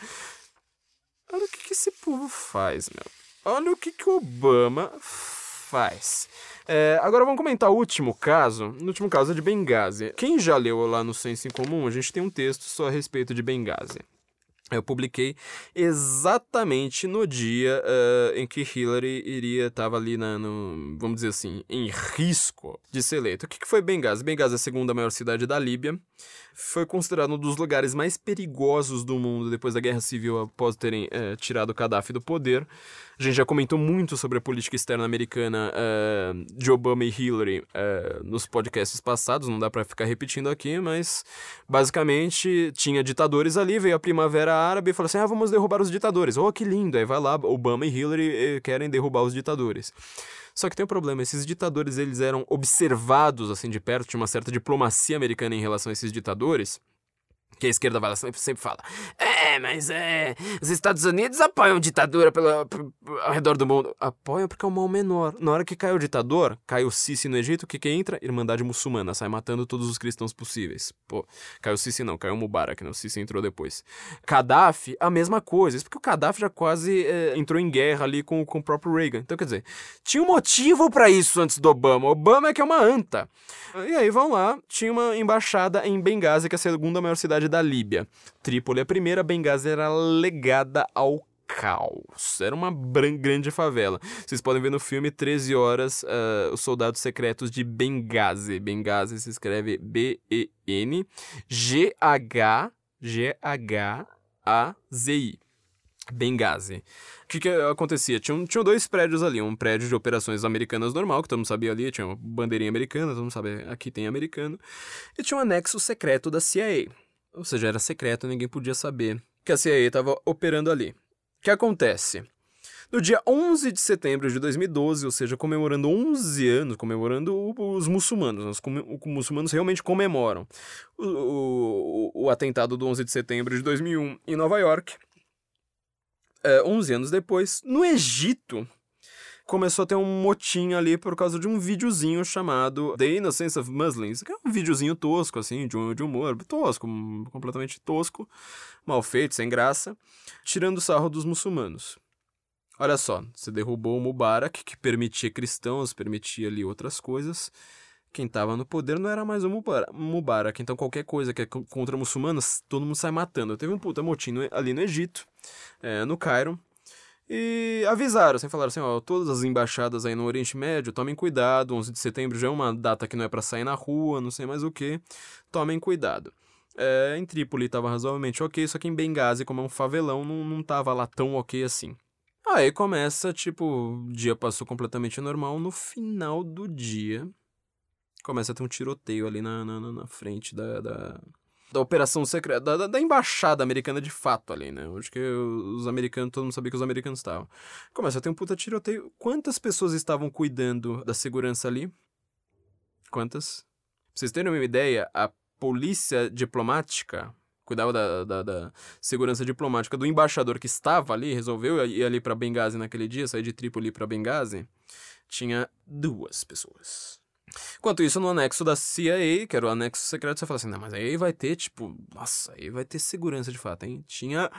Olha o que, que esse povo faz, meu. Olha o que, que o Obama faz. É, agora vamos comentar o último caso. No último caso é de Benghazi. Quem já leu lá no Senso em Comum, a gente tem um texto só a respeito de Benghazi. Eu publiquei exatamente no dia eh, em que Hillary iria estava ali na, no, vamos dizer assim, em risco de ser eleita. O que, que foi Benghazi? Benghazi é a segunda maior cidade da Líbia. Foi considerado um dos lugares mais perigosos do mundo depois da Guerra Civil após terem eh, tirado o Gaddafi do poder. A gente já comentou muito sobre a política externa americana eh, de Obama e Hillary eh, nos podcasts passados, não dá pra ficar repetindo aqui, mas basicamente tinha ditadores ali, veio a Primavera Árabe e falou assim: ah, vamos derrubar os ditadores. Oh, que lindo! Aí vai lá, Obama e Hillary querem derrubar os ditadores. Só que tem um problema, esses ditadores eles eram observados assim de perto, tinha uma certa diplomacia americana em relação a esses ditadores. Que a esquerda vai lá sempre, sempre fala: É, mas é. Os Estados Unidos apoiam ditadura pela, p- p- ao redor do mundo. Apoiam porque é o mal menor. Na hora que cai o ditador, cai o Sisi no Egito, o que que entra? Irmandade muçulmana, sai matando todos os cristãos possíveis. Pô, caiu o Sisi não, caiu o Mubarak, né? O Sisi entrou depois. Gaddafi, a mesma coisa. Isso porque o Gaddafi já quase é, entrou em guerra ali com, com o próprio Reagan. Então, quer dizer, tinha um motivo pra isso antes do Obama. Obama é que é uma anta. E aí vão lá, tinha uma embaixada em Benghazi, que é a segunda maior cidade da Líbia. Trípoli a primeira, Benghazi era legada ao caos. Era uma grande favela. Vocês podem ver no filme 13 Horas, ah, Os Soldados Secretos de Benghazi. Benghazi se escreve B-E-N-G-H-G-H-A-Z-I. Benghazi. O que, que acontecia? Tinham dois prédios ali. Um prédio de operações americanas normal, que todo mundo sabia ali, tinha uma bandeirinha americana, todo mundo sabe, aqui tem americano. E tinha um anexo secreto da CIA. Ou seja, era secreto, ninguém podia saber que a CIA estava operando ali. O que acontece? No dia 11 de setembro de 2012, ou seja, comemorando 11 anos, comemorando os muçulmanos, os os muçulmanos realmente comemoram o, o- o atentado do 11 de setembro de 2001 em Nova York. É, 11 anos depois, no Egito, começou a ter um motim ali por causa de um videozinho chamado The Innocence of Muslims, que é um videozinho tosco, assim, de, um- de humor, tosco, completamente tosco, mal feito, sem graça, tirando sarro dos muçulmanos. Olha só, você derrubou o Mubarak, que permitia cristãos, permitia ali outras coisas. Quem tava no poder não era mais o Mubara- Mubarak, então qualquer coisa que é co- contra muçulmanos, todo mundo sai matando. Teve um puta motim ali no Egito, é, no Cairo, e avisaram, assim, falaram assim, ó, todas as embaixadas aí no Oriente Médio, tomem cuidado, 11 de setembro já é uma data que não é pra sair na rua, não sei mais o que, tomem cuidado. É, em Trípoli tava razoavelmente ok, só que em Benghazi, como é um favelão, não, não tava lá tão ok assim. Aí começa, tipo, o dia passou completamente normal. No final do dia, começa a ter um tiroteio ali na, na- na frente da, da, da operação secreta, da, da- da embaixada americana de fato ali, né? Acho que os americanos, todo mundo sabia que os americanos estavam. Começa a ter um puta tiroteio. Quantas pessoas estavam cuidando da segurança ali? Quantas? Pra vocês terem uma ideia, a polícia diplomática cuidava da, da, da segurança diplomática do embaixador que estava ali, resolveu ir ali pra Benghazi naquele dia, sair de Trípoli pra Benghazi, tinha duas pessoas. Enquanto isso, no anexo da CIA, que era o anexo secreto, você fala assim, não, mas aí vai ter, tipo, nossa, aí vai ter segurança de fato, hein? Tinha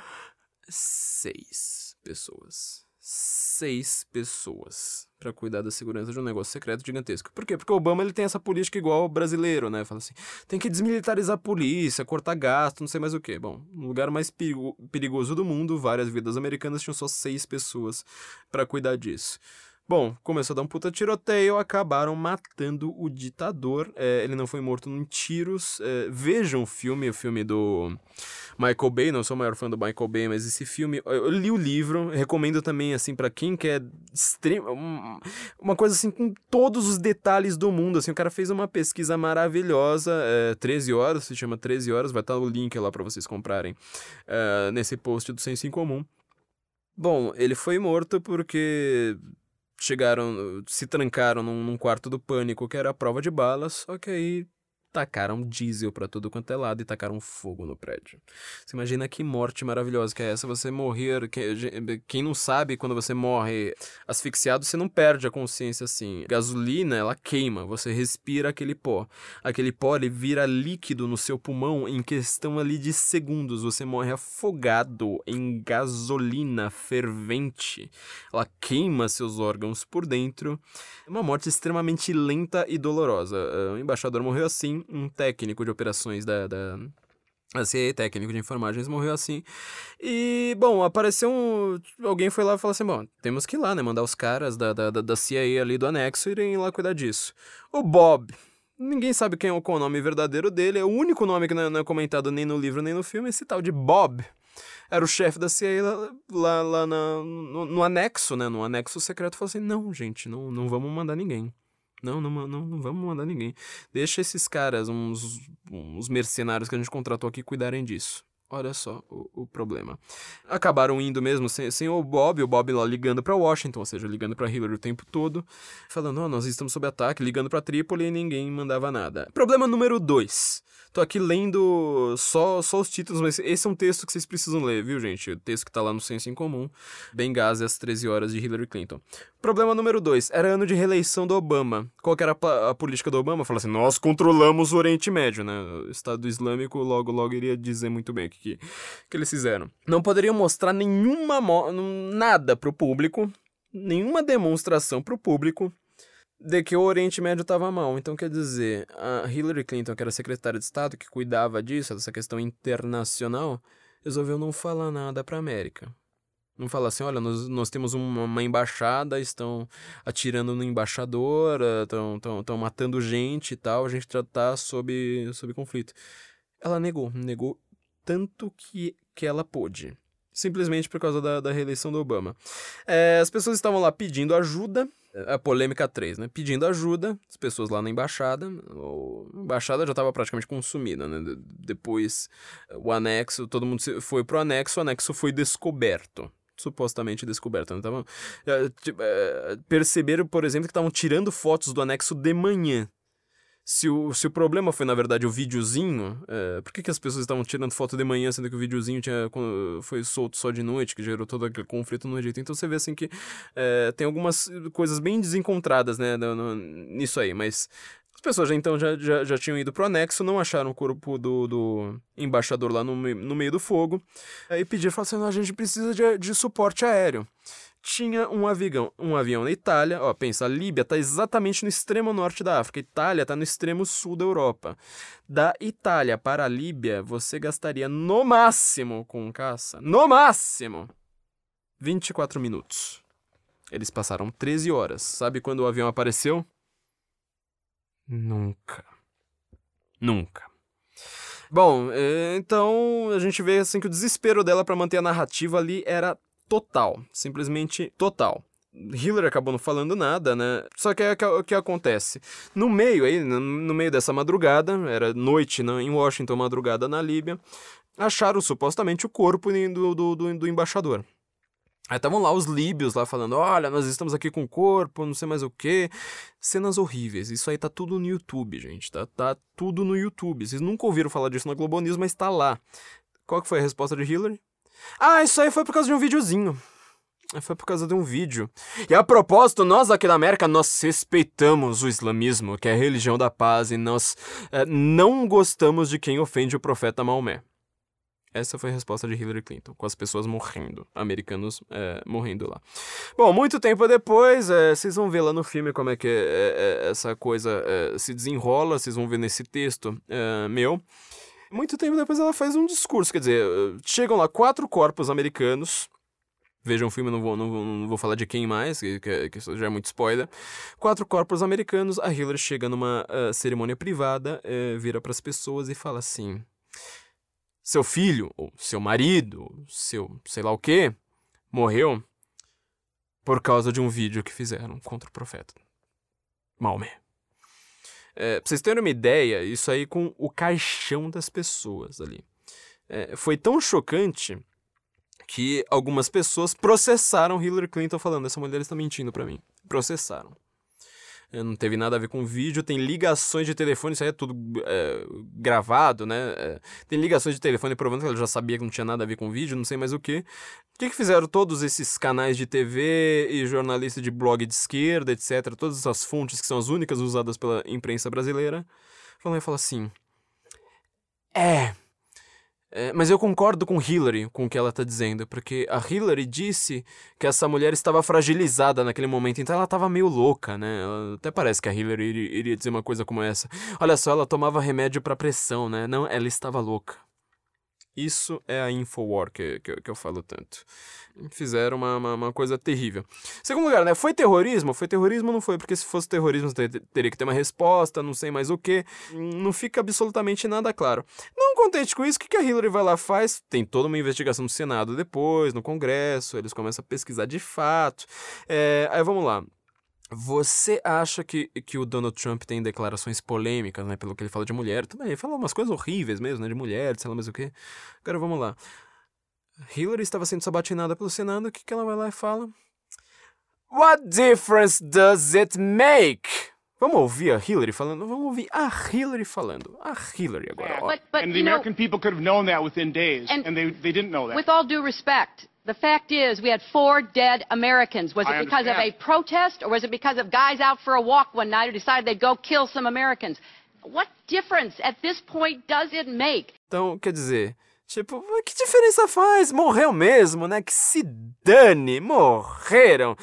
seis pessoas. Seis pessoas pra cuidar da segurança de um negócio secreto gigantesco. Por quê? Porque o Obama ele tem essa política igual ao brasileiro, né? Fala assim, tem que desmilitarizar a polícia, cortar gasto, não sei mais o quê. Bom, no lugar mais perigo- perigoso do mundo, várias vidas americanas tinham só seis pessoas pra cuidar disso. Bom, começou a dar um puta tiroteio, acabaram matando o ditador. É, ele não foi morto em tiros. É, vejam o filme, o filme do Michael Bay. Não sou o maior fã do Michael Bay, mas esse filme. Eu, li o livro, recomendo também, assim, pra quem quer extrema. um- uma coisa assim, com todos os detalhes do mundo. Assim, o cara fez uma pesquisa maravilhosa. É, 13 horas, se chama 13 horas. Vai estar o link lá pra vocês comprarem é, nesse post do Senso em Comum. Bom, ele foi morto porque chegaram, se trancaram num, num quarto do pânico que era a prova de balas, só que aí tacaram diesel pra tudo quanto é lado e tacaram fogo no prédio. Você imagina que morte maravilhosa que é essa, você morrer, que- quem não sabe, quando você morre asfixiado, você não perde a consciência assim. Gasolina, ela queima, você respira aquele pó. Aquele pó, ele vira líquido no seu pulmão em questão ali de segundos, você morre afogado em gasolina fervente. Ela queima seus órgãos por dentro. É uma morte extremamente lenta e dolorosa. Ah, O embaixador morreu assim, um técnico de operações da, da a técnico de informagens, morreu assim. E, bom, apareceu um. Alguém foi lá e falou assim: bom, temos que ir lá, né? Mandar os caras da, da, da- CIA ali do anexo irem lá cuidar disso. O Bob. Ninguém sabe quem é o nome verdadeiro dele. É o único nome que não é, não é comentado nem no livro nem no filme. Esse tal de Bob era o chefe da CIA lá, lá, lá na- no, no anexo, né? No anexo secreto. Falou assim: não, gente, não, não vamos mandar ninguém. Não, não, não, não vamos mandar ninguém. Deixa esses caras, uns, uns mercenários que a gente contratou aqui, cuidarem disso. Olha só o, o problema. Acabaram indo mesmo sem, sem o Bob, o Bob lá ligando pra Washington, ou seja, ligando pra Hillary o tempo todo, falando: ó, nós estamos sob ataque, ligando pra Trípoli e ninguém mandava nada. Problema número dois. Tô aqui lendo só, só os títulos, mas esse é um texto que vocês precisam ler, viu, gente? O texto que tá lá no Senso em Comum. Benghazi às 13 horas de Hillary Clinton. Problema número dois. Era ano de reeleição do Obama. Qual que era a, a política do Obama? Falou assim, nós controlamos o Oriente Médio, né? O Estado Islâmico logo, logo iria dizer muito bem que, que, eles fizeram. Não poderiam mostrar nenhuma... nada pro público, nenhuma demonstração pro público de que o Oriente Médio estava mal. Então, quer dizer, a Hillary Clinton, que era secretária de Estado, que cuidava disso, dessa questão internacional, resolveu não falar nada para América. Não falar assim, olha, nós, nós temos uma, uma embaixada, estão atirando no embaixador, estão tão, tão matando gente e tal, a gente já tá sob, sob conflito. Ela negou, negou tanto que, que ela pôde. Simplesmente por causa da, da reeleição do Obama. É, as pessoas estavam lá pedindo ajuda, a polêmica 3, né? Pedindo ajuda, as pessoas lá na embaixada. A embaixada já estava praticamente consumida, né? De- Depois, o anexo, todo mundo foi pro anexo, o anexo foi descoberto. Supostamente descoberto. Né? Tavam, é, é, perceberam, por exemplo, que estavam tirando fotos do anexo de manhã. Se o, se o problema foi, na verdade, o videozinho, é, por que, que as pessoas estavam tirando foto de manhã, sendo que o videozinho tinha, foi solto só de noite, que gerou todo aquele conflito no Egito? Então você vê assim que é, tem algumas coisas bem desencontradas né, no- no- nisso aí, mas as pessoas já, então já, já, já tinham ido pro anexo, não acharam o corpo do, do embaixador lá no, no meio do fogo, aí pediram, falaram assim, "Não, a gente precisa de, de suporte aéreo tinha um avião, um avião na Itália. Ó, pensa, a Líbia está exatamente no extremo norte da África. Itália está no extremo sul da Europa. Da Itália para a Líbia, você gastaria no máximo com caça, no máximo, 24 minutos. Eles passaram 13 horas. Sabe quando o avião apareceu? Nunca. Nunca. Bom, eh, então a gente vê assim que o desespero dela para manter a narrativa ali era total, simplesmente total. Hillary acabou não falando nada, né? Só que é o que acontece. No meio aí, no meio dessa madrugada, era noite né, em Washington, madrugada na Líbia, acharam supostamente o corpo do, do, do, do embaixador. Aí estavam lá os líbios lá falando: olha, nós estamos aqui com o corpo, não sei mais o que. Cenas horríveis. Isso aí tá tudo no YouTube, gente. Tá, tá tudo no YouTube. Vocês nunca ouviram falar disso na Globo News, mas tá lá. Qual que foi a resposta de Hillary? Ah, isso aí foi por causa de um videozinho. Foi por causa de um vídeo. E a propósito, nós aqui da América, nós respeitamos o islamismo, que é a religião da paz, e nós é, não gostamos de quem ofende o profeta Maomé. Essa foi a resposta de Hillary Clinton, com as pessoas morrendo, americanos é, morrendo lá. Bom, muito tempo depois, é, vocês vão ver lá no filme como é que é, essa coisa se desenrola, vocês vão ver nesse texto meu. Muito tempo depois ela faz um discurso, quer dizer, chegam lá quatro corpos americanos, Vejam o filme, não vou, não, vou, não vou falar de quem mais, que, que, isso já é muito spoiler. Quatro corpos americanos, a Hillary chega numa uh, cerimônia privada, uh, vira para as pessoas e fala assim: Seu filho, ou seu marido, ou seu sei lá o que, morreu por causa de um vídeo que fizeram contra o profeta Maomé. É, pra vocês terem uma ideia, isso aí com o caixão das pessoas ali. É, foi tão chocante que algumas pessoas processaram Hillary Clinton falando: essa mulher está mentindo para mim. Processaram. É, não teve nada a ver com vídeo, tem ligações de telefone, isso aí é tudo é, gravado, né? É, tem ligações de telefone provando que ela já sabia que não tinha nada a ver com vídeo, não sei mais o que. O que, que fizeram todos esses canais de TV e jornalistas de blog de esquerda, etc., todas essas fontes que são as únicas usadas pela imprensa brasileira? Falam e falam assim: é, mas eu concordo com Hillary, com o que ela está dizendo, porque a Hillary disse que essa mulher estava fragilizada naquele momento, então ela estava meio louca, né? Até parece que a Hillary iria, iria dizer uma coisa como essa. Olha só, ela tomava remédio para pressão, né? Não, ela estava louca. Isso é a Infowar que, que, que eu falo tanto. Fizeram uma, uma, uma, coisa terrível. Segundo lugar, né? Foi terrorismo? Foi terrorismo não foi, porque se fosse terrorismo teria que ter uma resposta, não sei mais o que. Não fica absolutamente nada claro. Não contente com isso, o que a Hillary vai lá faz? Tem toda uma investigação no Senado depois, no Congresso, eles começam a pesquisar de fato. É, aí vamos lá. Você acha que, que o Donald Trump tem declarações polêmicas, né? Pelo que ele fala de mulher. Também, ele fala umas coisas horríveis mesmo, né? De mulher, sei lá mais o quê. Agora vamos lá. Hillary estava sendo sabatinada pelo Senado. O que, que ela vai lá e fala? What difference does it make? Vamos ouvir a Hillary falando? Vamos ouvir a Hillary falando. A Hillary agora. But, but, and the American know, people could have known that within days, and, and they, they didn't know that. With all due respect, The fact is, we had four dead Americans. Was it because of a protest, or was it because of guys out for a walk one night who decided they'd go kill some Americans? What difference at this point does it make? Então, quer dizer, Tipo, que diferença faz? Morreu mesmo, né? Que se dane, morreram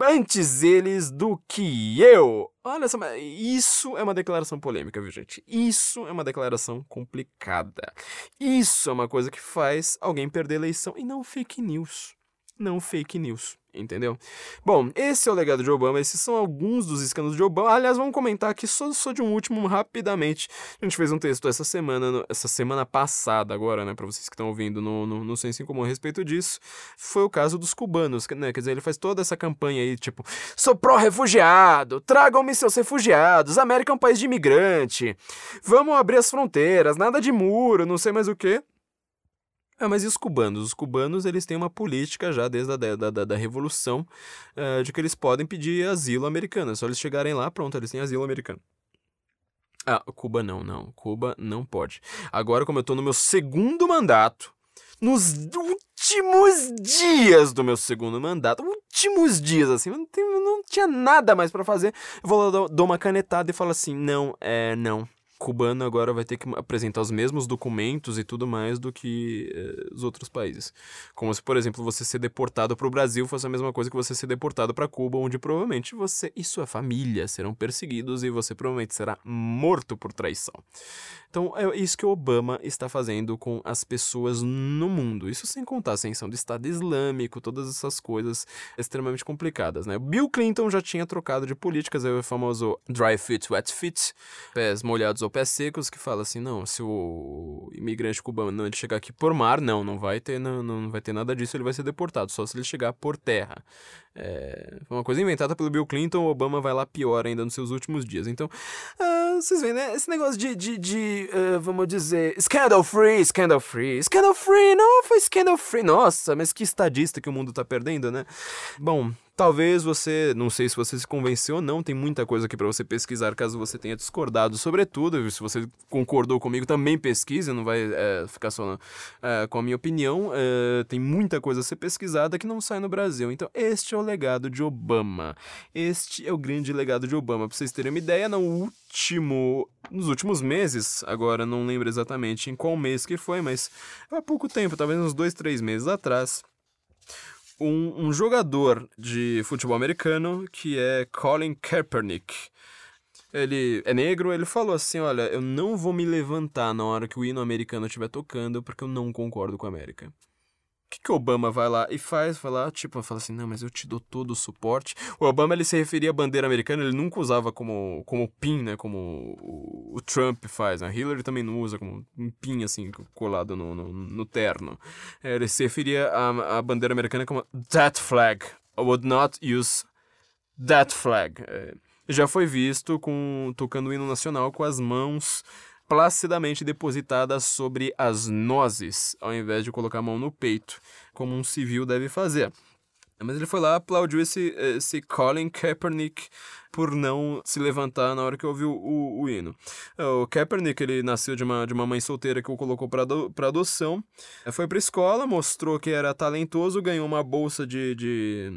antes eles do que eu. Olha só, isso é uma declaração polêmica, viu, gente? Isso é uma declaração complicada. Isso é uma coisa que faz alguém perder a eleição e não fake news. Não fake news entendeu? Bom, esse é o legado de Obama, esses são alguns dos escândalos de Obama. Aliás, vamos comentar aqui só, só de um último rapidamente. A gente fez um texto essa semana, essa semana passada agora, né, para vocês que estão ouvindo no, no, no Senso em Comum a respeito disso. Foi o caso dos cubanos, né, quer dizer, ele faz toda essa campanha aí, tipo, sou pró-refugiado, tragam-me seus refugiados, América é um país de imigrante, vamos abrir as fronteiras, nada de muro, não sei mais o que. Ah, mas e os cubanos? Os cubanos eles têm uma política já desde a da, da, da Revolução uh, de que eles podem pedir asilo americano. É só eles chegarem lá, pronto, eles têm asilo americano. Ah, Cuba não, não. Cuba não pode. Agora, como eu tô no meu segundo mandato, nos últimos dias do meu segundo mandato, últimos dias, assim, eu não, tenho, não tinha nada mais para fazer, eu vou lá, dou uma canetada e falo assim, não, é, não, cubano agora vai ter que apresentar os mesmos documentos e tudo mais do que eh, os outros países. Como se, por exemplo, você ser deportado para o Brasil fosse a mesma coisa que você ser deportado para Cuba, onde provavelmente você e sua família serão perseguidos e você provavelmente será morto por traição. Então é isso que o Obama está fazendo com as pessoas no mundo. Isso sem contar a ascensão do Estado Islâmico, todas essas coisas extremamente complicadas, né? Bill Clinton já tinha trocado de políticas, é o famoso dry fit, wet fit, pés molhados ou pés secos que fala assim, não, se o imigrante cubano ele chegar aqui por mar, não, não vai ter, não, não vai ter nada disso, ele vai ser deportado, só se ele chegar por terra. É, foi uma coisa inventada pelo Bill Clinton, o Obama vai lá pior ainda nos seus últimos dias. Então, uh, vocês veem, né? Esse negócio de, de, de uh, vamos dizer, scandal free, scandal free, scandal free, não foi scandal free. Nossa, mas que estadista que o mundo tá perdendo, né? Bom, Talvez você, não sei se você se convenceu ou não, tem muita coisa aqui para você pesquisar caso você tenha discordado sobre tudo. Se você concordou comigo, também pesquise, não vai é, ficar só é, com a minha opinião. É, tem muita coisa a ser pesquisada que não sai no Brasil. Então, este é o legado de Obama. Este é o grande legado de Obama. Para vocês terem uma ideia, no último. Nos últimos meses, agora não lembro exatamente em qual mês que foi, mas há pouco tempo, talvez uns dois, três meses atrás um, um jogador de futebol americano que é Colin Kaepernick. Ele é negro, ele falou assim: Olha, eu não vou me levantar na hora que o hino americano estiver tocando porque eu não concordo com a América que, que Obama vai lá e faz? Vai lá, tipo, fala assim, não, mas eu te dou todo o suporte. O Obama, ele se referia à bandeira americana, ele nunca usava como, como pin, né, como o, o Trump faz. Né? Hillary também não usa como um pin, assim, colado no, no, no terno. Ele se referia à, à bandeira americana como that flag. I would not use that flag. É, já foi visto com tocando o hino nacional com as mãos placidamente depositadas sobre as nozes, ao invés de colocar a mão no peito, como um civil deve fazer. Mas ele foi lá, aplaudiu esse, esse Colin Kaepernick por não se levantar na hora que ouviu o, o, hino. O Kaepernick, ele nasceu de uma, de uma mãe solteira que o colocou para ado, adoção. Foi para escola, mostrou que era talentoso, ganhou uma bolsa de, de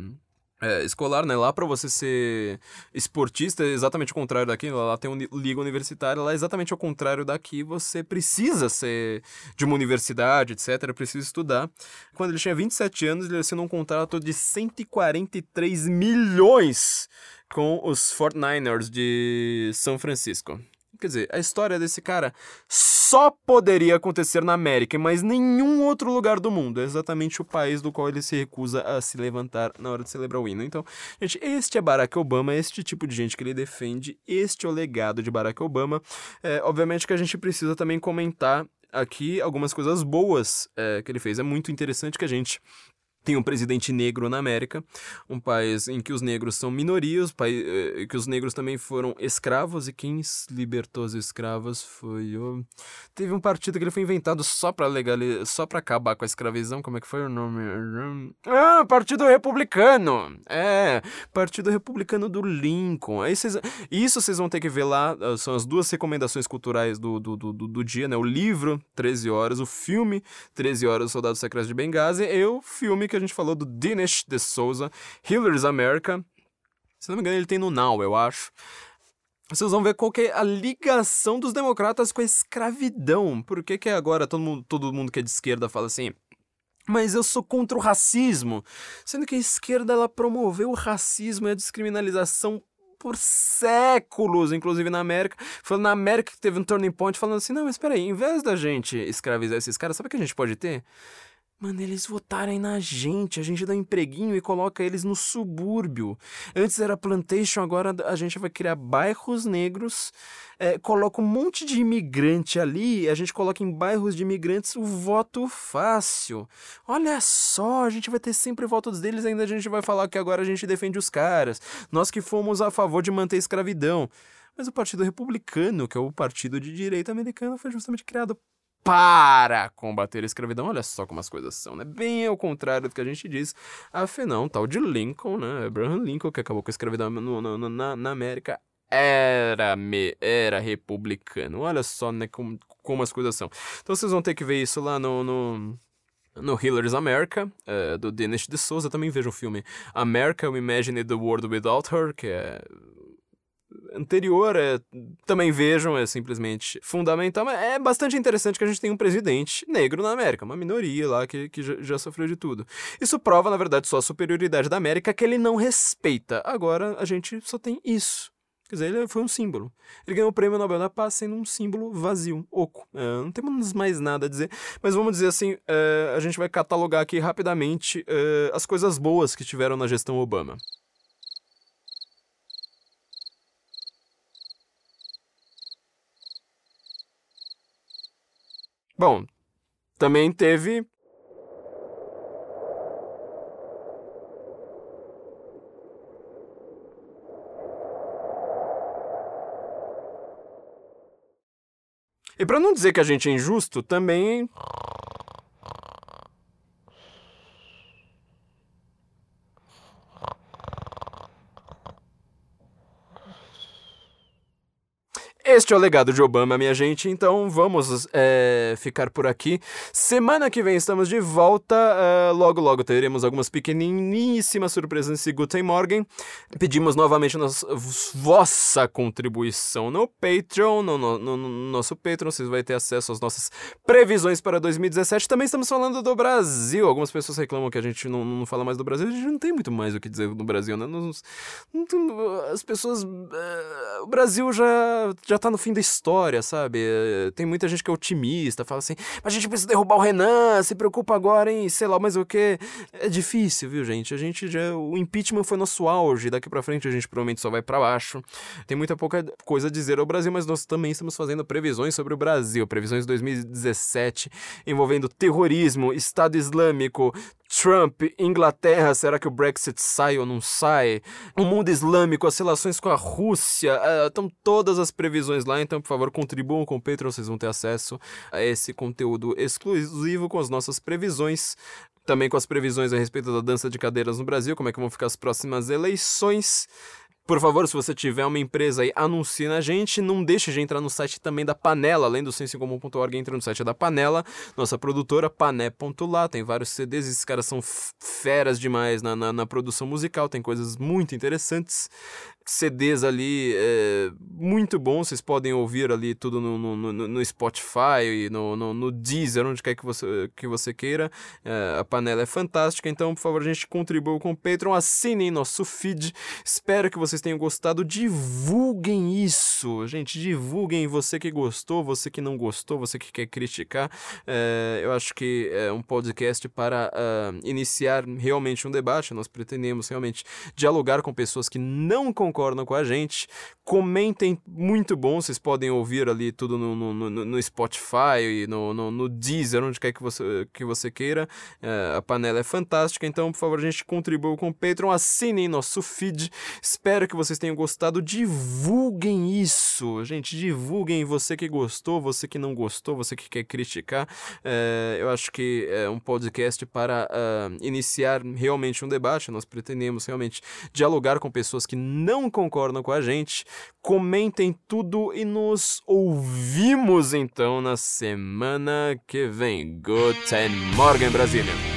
é, escolar, né? Lá para você ser esportista é exatamente o contrário daqui. Lá tem uma liga universitária, lá é exatamente o contrário daqui. Você precisa ser de uma universidade, etc. Precisa estudar. Quando ele tinha 27 anos, ele assinou um contrato de 143 milhões com os 49ers de São Francisco. Quer dizer, a história desse cara só poderia acontecer na América, mas nenhum outro lugar do mundo. É exatamente o país do qual ele se recusa a se levantar na hora de celebrar o hino. Então, gente, este é Barack Obama, este tipo de gente que ele defende, este é o legado de Barack Obama. É, obviamente que a gente precisa também comentar aqui algumas coisas boas é, que ele fez. É muito interessante que a gente tem um presidente negro na América, um país em que os negros são minorias, eh, que os negros também foram escravos e quem libertou os escravos foi o teve um partido que ele foi inventado só para legalizar, só para acabar com a escravidão, como é que foi o nome? Ah, Partido Republicano. É, Partido Republicano do Lincoln. Aí cês, isso vocês vão ter que ver lá, ah, são as duas recomendações culturais do, do, do, do dia, né? O livro 13 horas, o filme 13 horas, Soldados Secretos de Benghazi e o filme que a gente falou do Dinesh de Souza, Hillary's America. Se não me engano, ele tem no Now, eu acho. Vocês vão ver qual é a ligação dos democratas com a escravidão. Por que, que agora todo mundo, todo mundo que é de esquerda fala assim? Mas eu sou contra o racismo. Sendo que a esquerda ela promoveu o racismo e a descriminalização por séculos, inclusive na América. Foi na América que teve um turning point falando assim: não, mas peraí, em vez da gente escravizar esses caras, sabe o que a gente pode ter? Mano, eles votarem na gente, a gente dá um empreguinho e coloca eles no subúrbio. Antes era plantation, agora a gente vai criar bairros negros, é, coloca um monte de imigrante ali, a gente coloca em bairros de imigrantes o voto fácil. Olha só, a gente vai ter sempre votos deles, ainda a gente vai falar que agora a gente defende os caras. Nós que fomos a favor de manter a escravidão. Mas o Partido Republicano, que é o partido de direita americano, foi justamente criado para combater a escravidão. Olha só como as coisas são, né? Bem ao contrário do que a gente diz. Afinal, um tal de Lincoln, né? Abraham Lincoln, que acabou com a escravidão no, no, na, na América, era, me, era republicano. Olha só, né? Como, como as coisas são. Então vocês vão ter que ver isso lá no, no no Hillary's America, uh, do Dennis de Souza, também vejo o filme America, We Imagine the World Without Her, que é anterior é, também vejam, é simplesmente fundamental. Mas é bastante interessante que a gente tem um presidente negro na América, uma minoria lá que, que já, já, sofreu de tudo. Isso prova, na verdade, só a superioridade da América que ele não respeita. Agora a gente só tem isso. Quer dizer, ele foi um símbolo. Ele ganhou o prêmio Nobel da Paz sendo um símbolo vazio, oco. É, não temos mais nada a dizer, mas vamos dizer assim: é, a gente vai catalogar aqui rapidamente é, as coisas boas que tiveram na gestão Obama. Bom, também teve E para não dizer que a gente é injusto, também Este é o legado de Obama, minha gente. Então vamos é, ficar por aqui. Semana que vem estamos de volta. Uh, logo, logo teremos algumas pequeniníssimas surpresas nesse Guten Morgen. Pedimos novamente a vossa contribuição no Patreon, no, no, no, no nosso Patreon. Vocês vão ter acesso às nossas previsões para 2017. Também estamos falando do Brasil. Algumas pessoas reclamam que a gente não, não fala mais do Brasil. A gente não tem muito mais o que dizer do Brasil, né? as pessoas. Uh, o Brasil já, já já tá no fim da história, sabe? Tem muita gente que é otimista, fala assim, mas a gente precisa derrubar o Renan, se preocupa agora em sei lá mais o que. É difícil, viu, gente? A gente já. O impeachment foi nosso auge, daqui pra frente a gente provavelmente só vai para baixo. Tem muita pouca coisa a dizer ao Brasil, mas nós também estamos fazendo previsões sobre o Brasil, previsões de 2017 envolvendo terrorismo, Estado Islâmico, Trump, Inglaterra, será que o Brexit sai ou não sai? O mundo islâmico, as relações com a Rússia, estão uh, todas as previsões lá, então por favor contribuam com o Patreon, vocês vão ter acesso a esse conteúdo exclusivo com as nossas previsões também com as previsões a respeito da dança de cadeiras no Brasil, como é que vão ficar as próximas eleições. Por favor, se você tiver uma empresa aí, anuncie na gente. Não deixe de entrar no site também da Panela, além do sensecomum.org, entra no site da Panela, nossa produtora, pané.lá. Tem vários CDs, esses caras são feras demais na, na, na produção musical, tem coisas muito interessantes. CDs ali é, muito bons, vocês podem ouvir ali tudo no, no, no, no Spotify, no, no, no, Deezer, onde quer que você, que você queira. É, a panela é fantástica, então por favor a gente contribua com o Patreon, assinem nosso feed. Espero que vocês tenham gostado, divulguem isso, gente, divulguem você que gostou, você que não gostou, você que quer criticar. É, eu acho que é um podcast para uh, iniciar realmente um debate, nós pretendemos realmente dialogar com pessoas que não concordam concordam com a gente. Comentem, muito bom. Vocês podem ouvir ali tudo no, no, no, no Spotify, no, no, no, Deezer, onde quer que você, que você queira. É, a panela é fantástica, então, por favor, a gente contribua com o Patreon. Assinem nosso feed. Espero que vocês tenham gostado. Divulguem isso, gente. Divulguem você que gostou, você que não gostou, você que quer criticar. É, eu acho que é um podcast para uh, iniciar realmente um debate. Nós pretendemos realmente dialogar com pessoas que concordam com a gente, comentem tudo e nos ouvimos então na semana que vem. Guten Morgen, Brasília!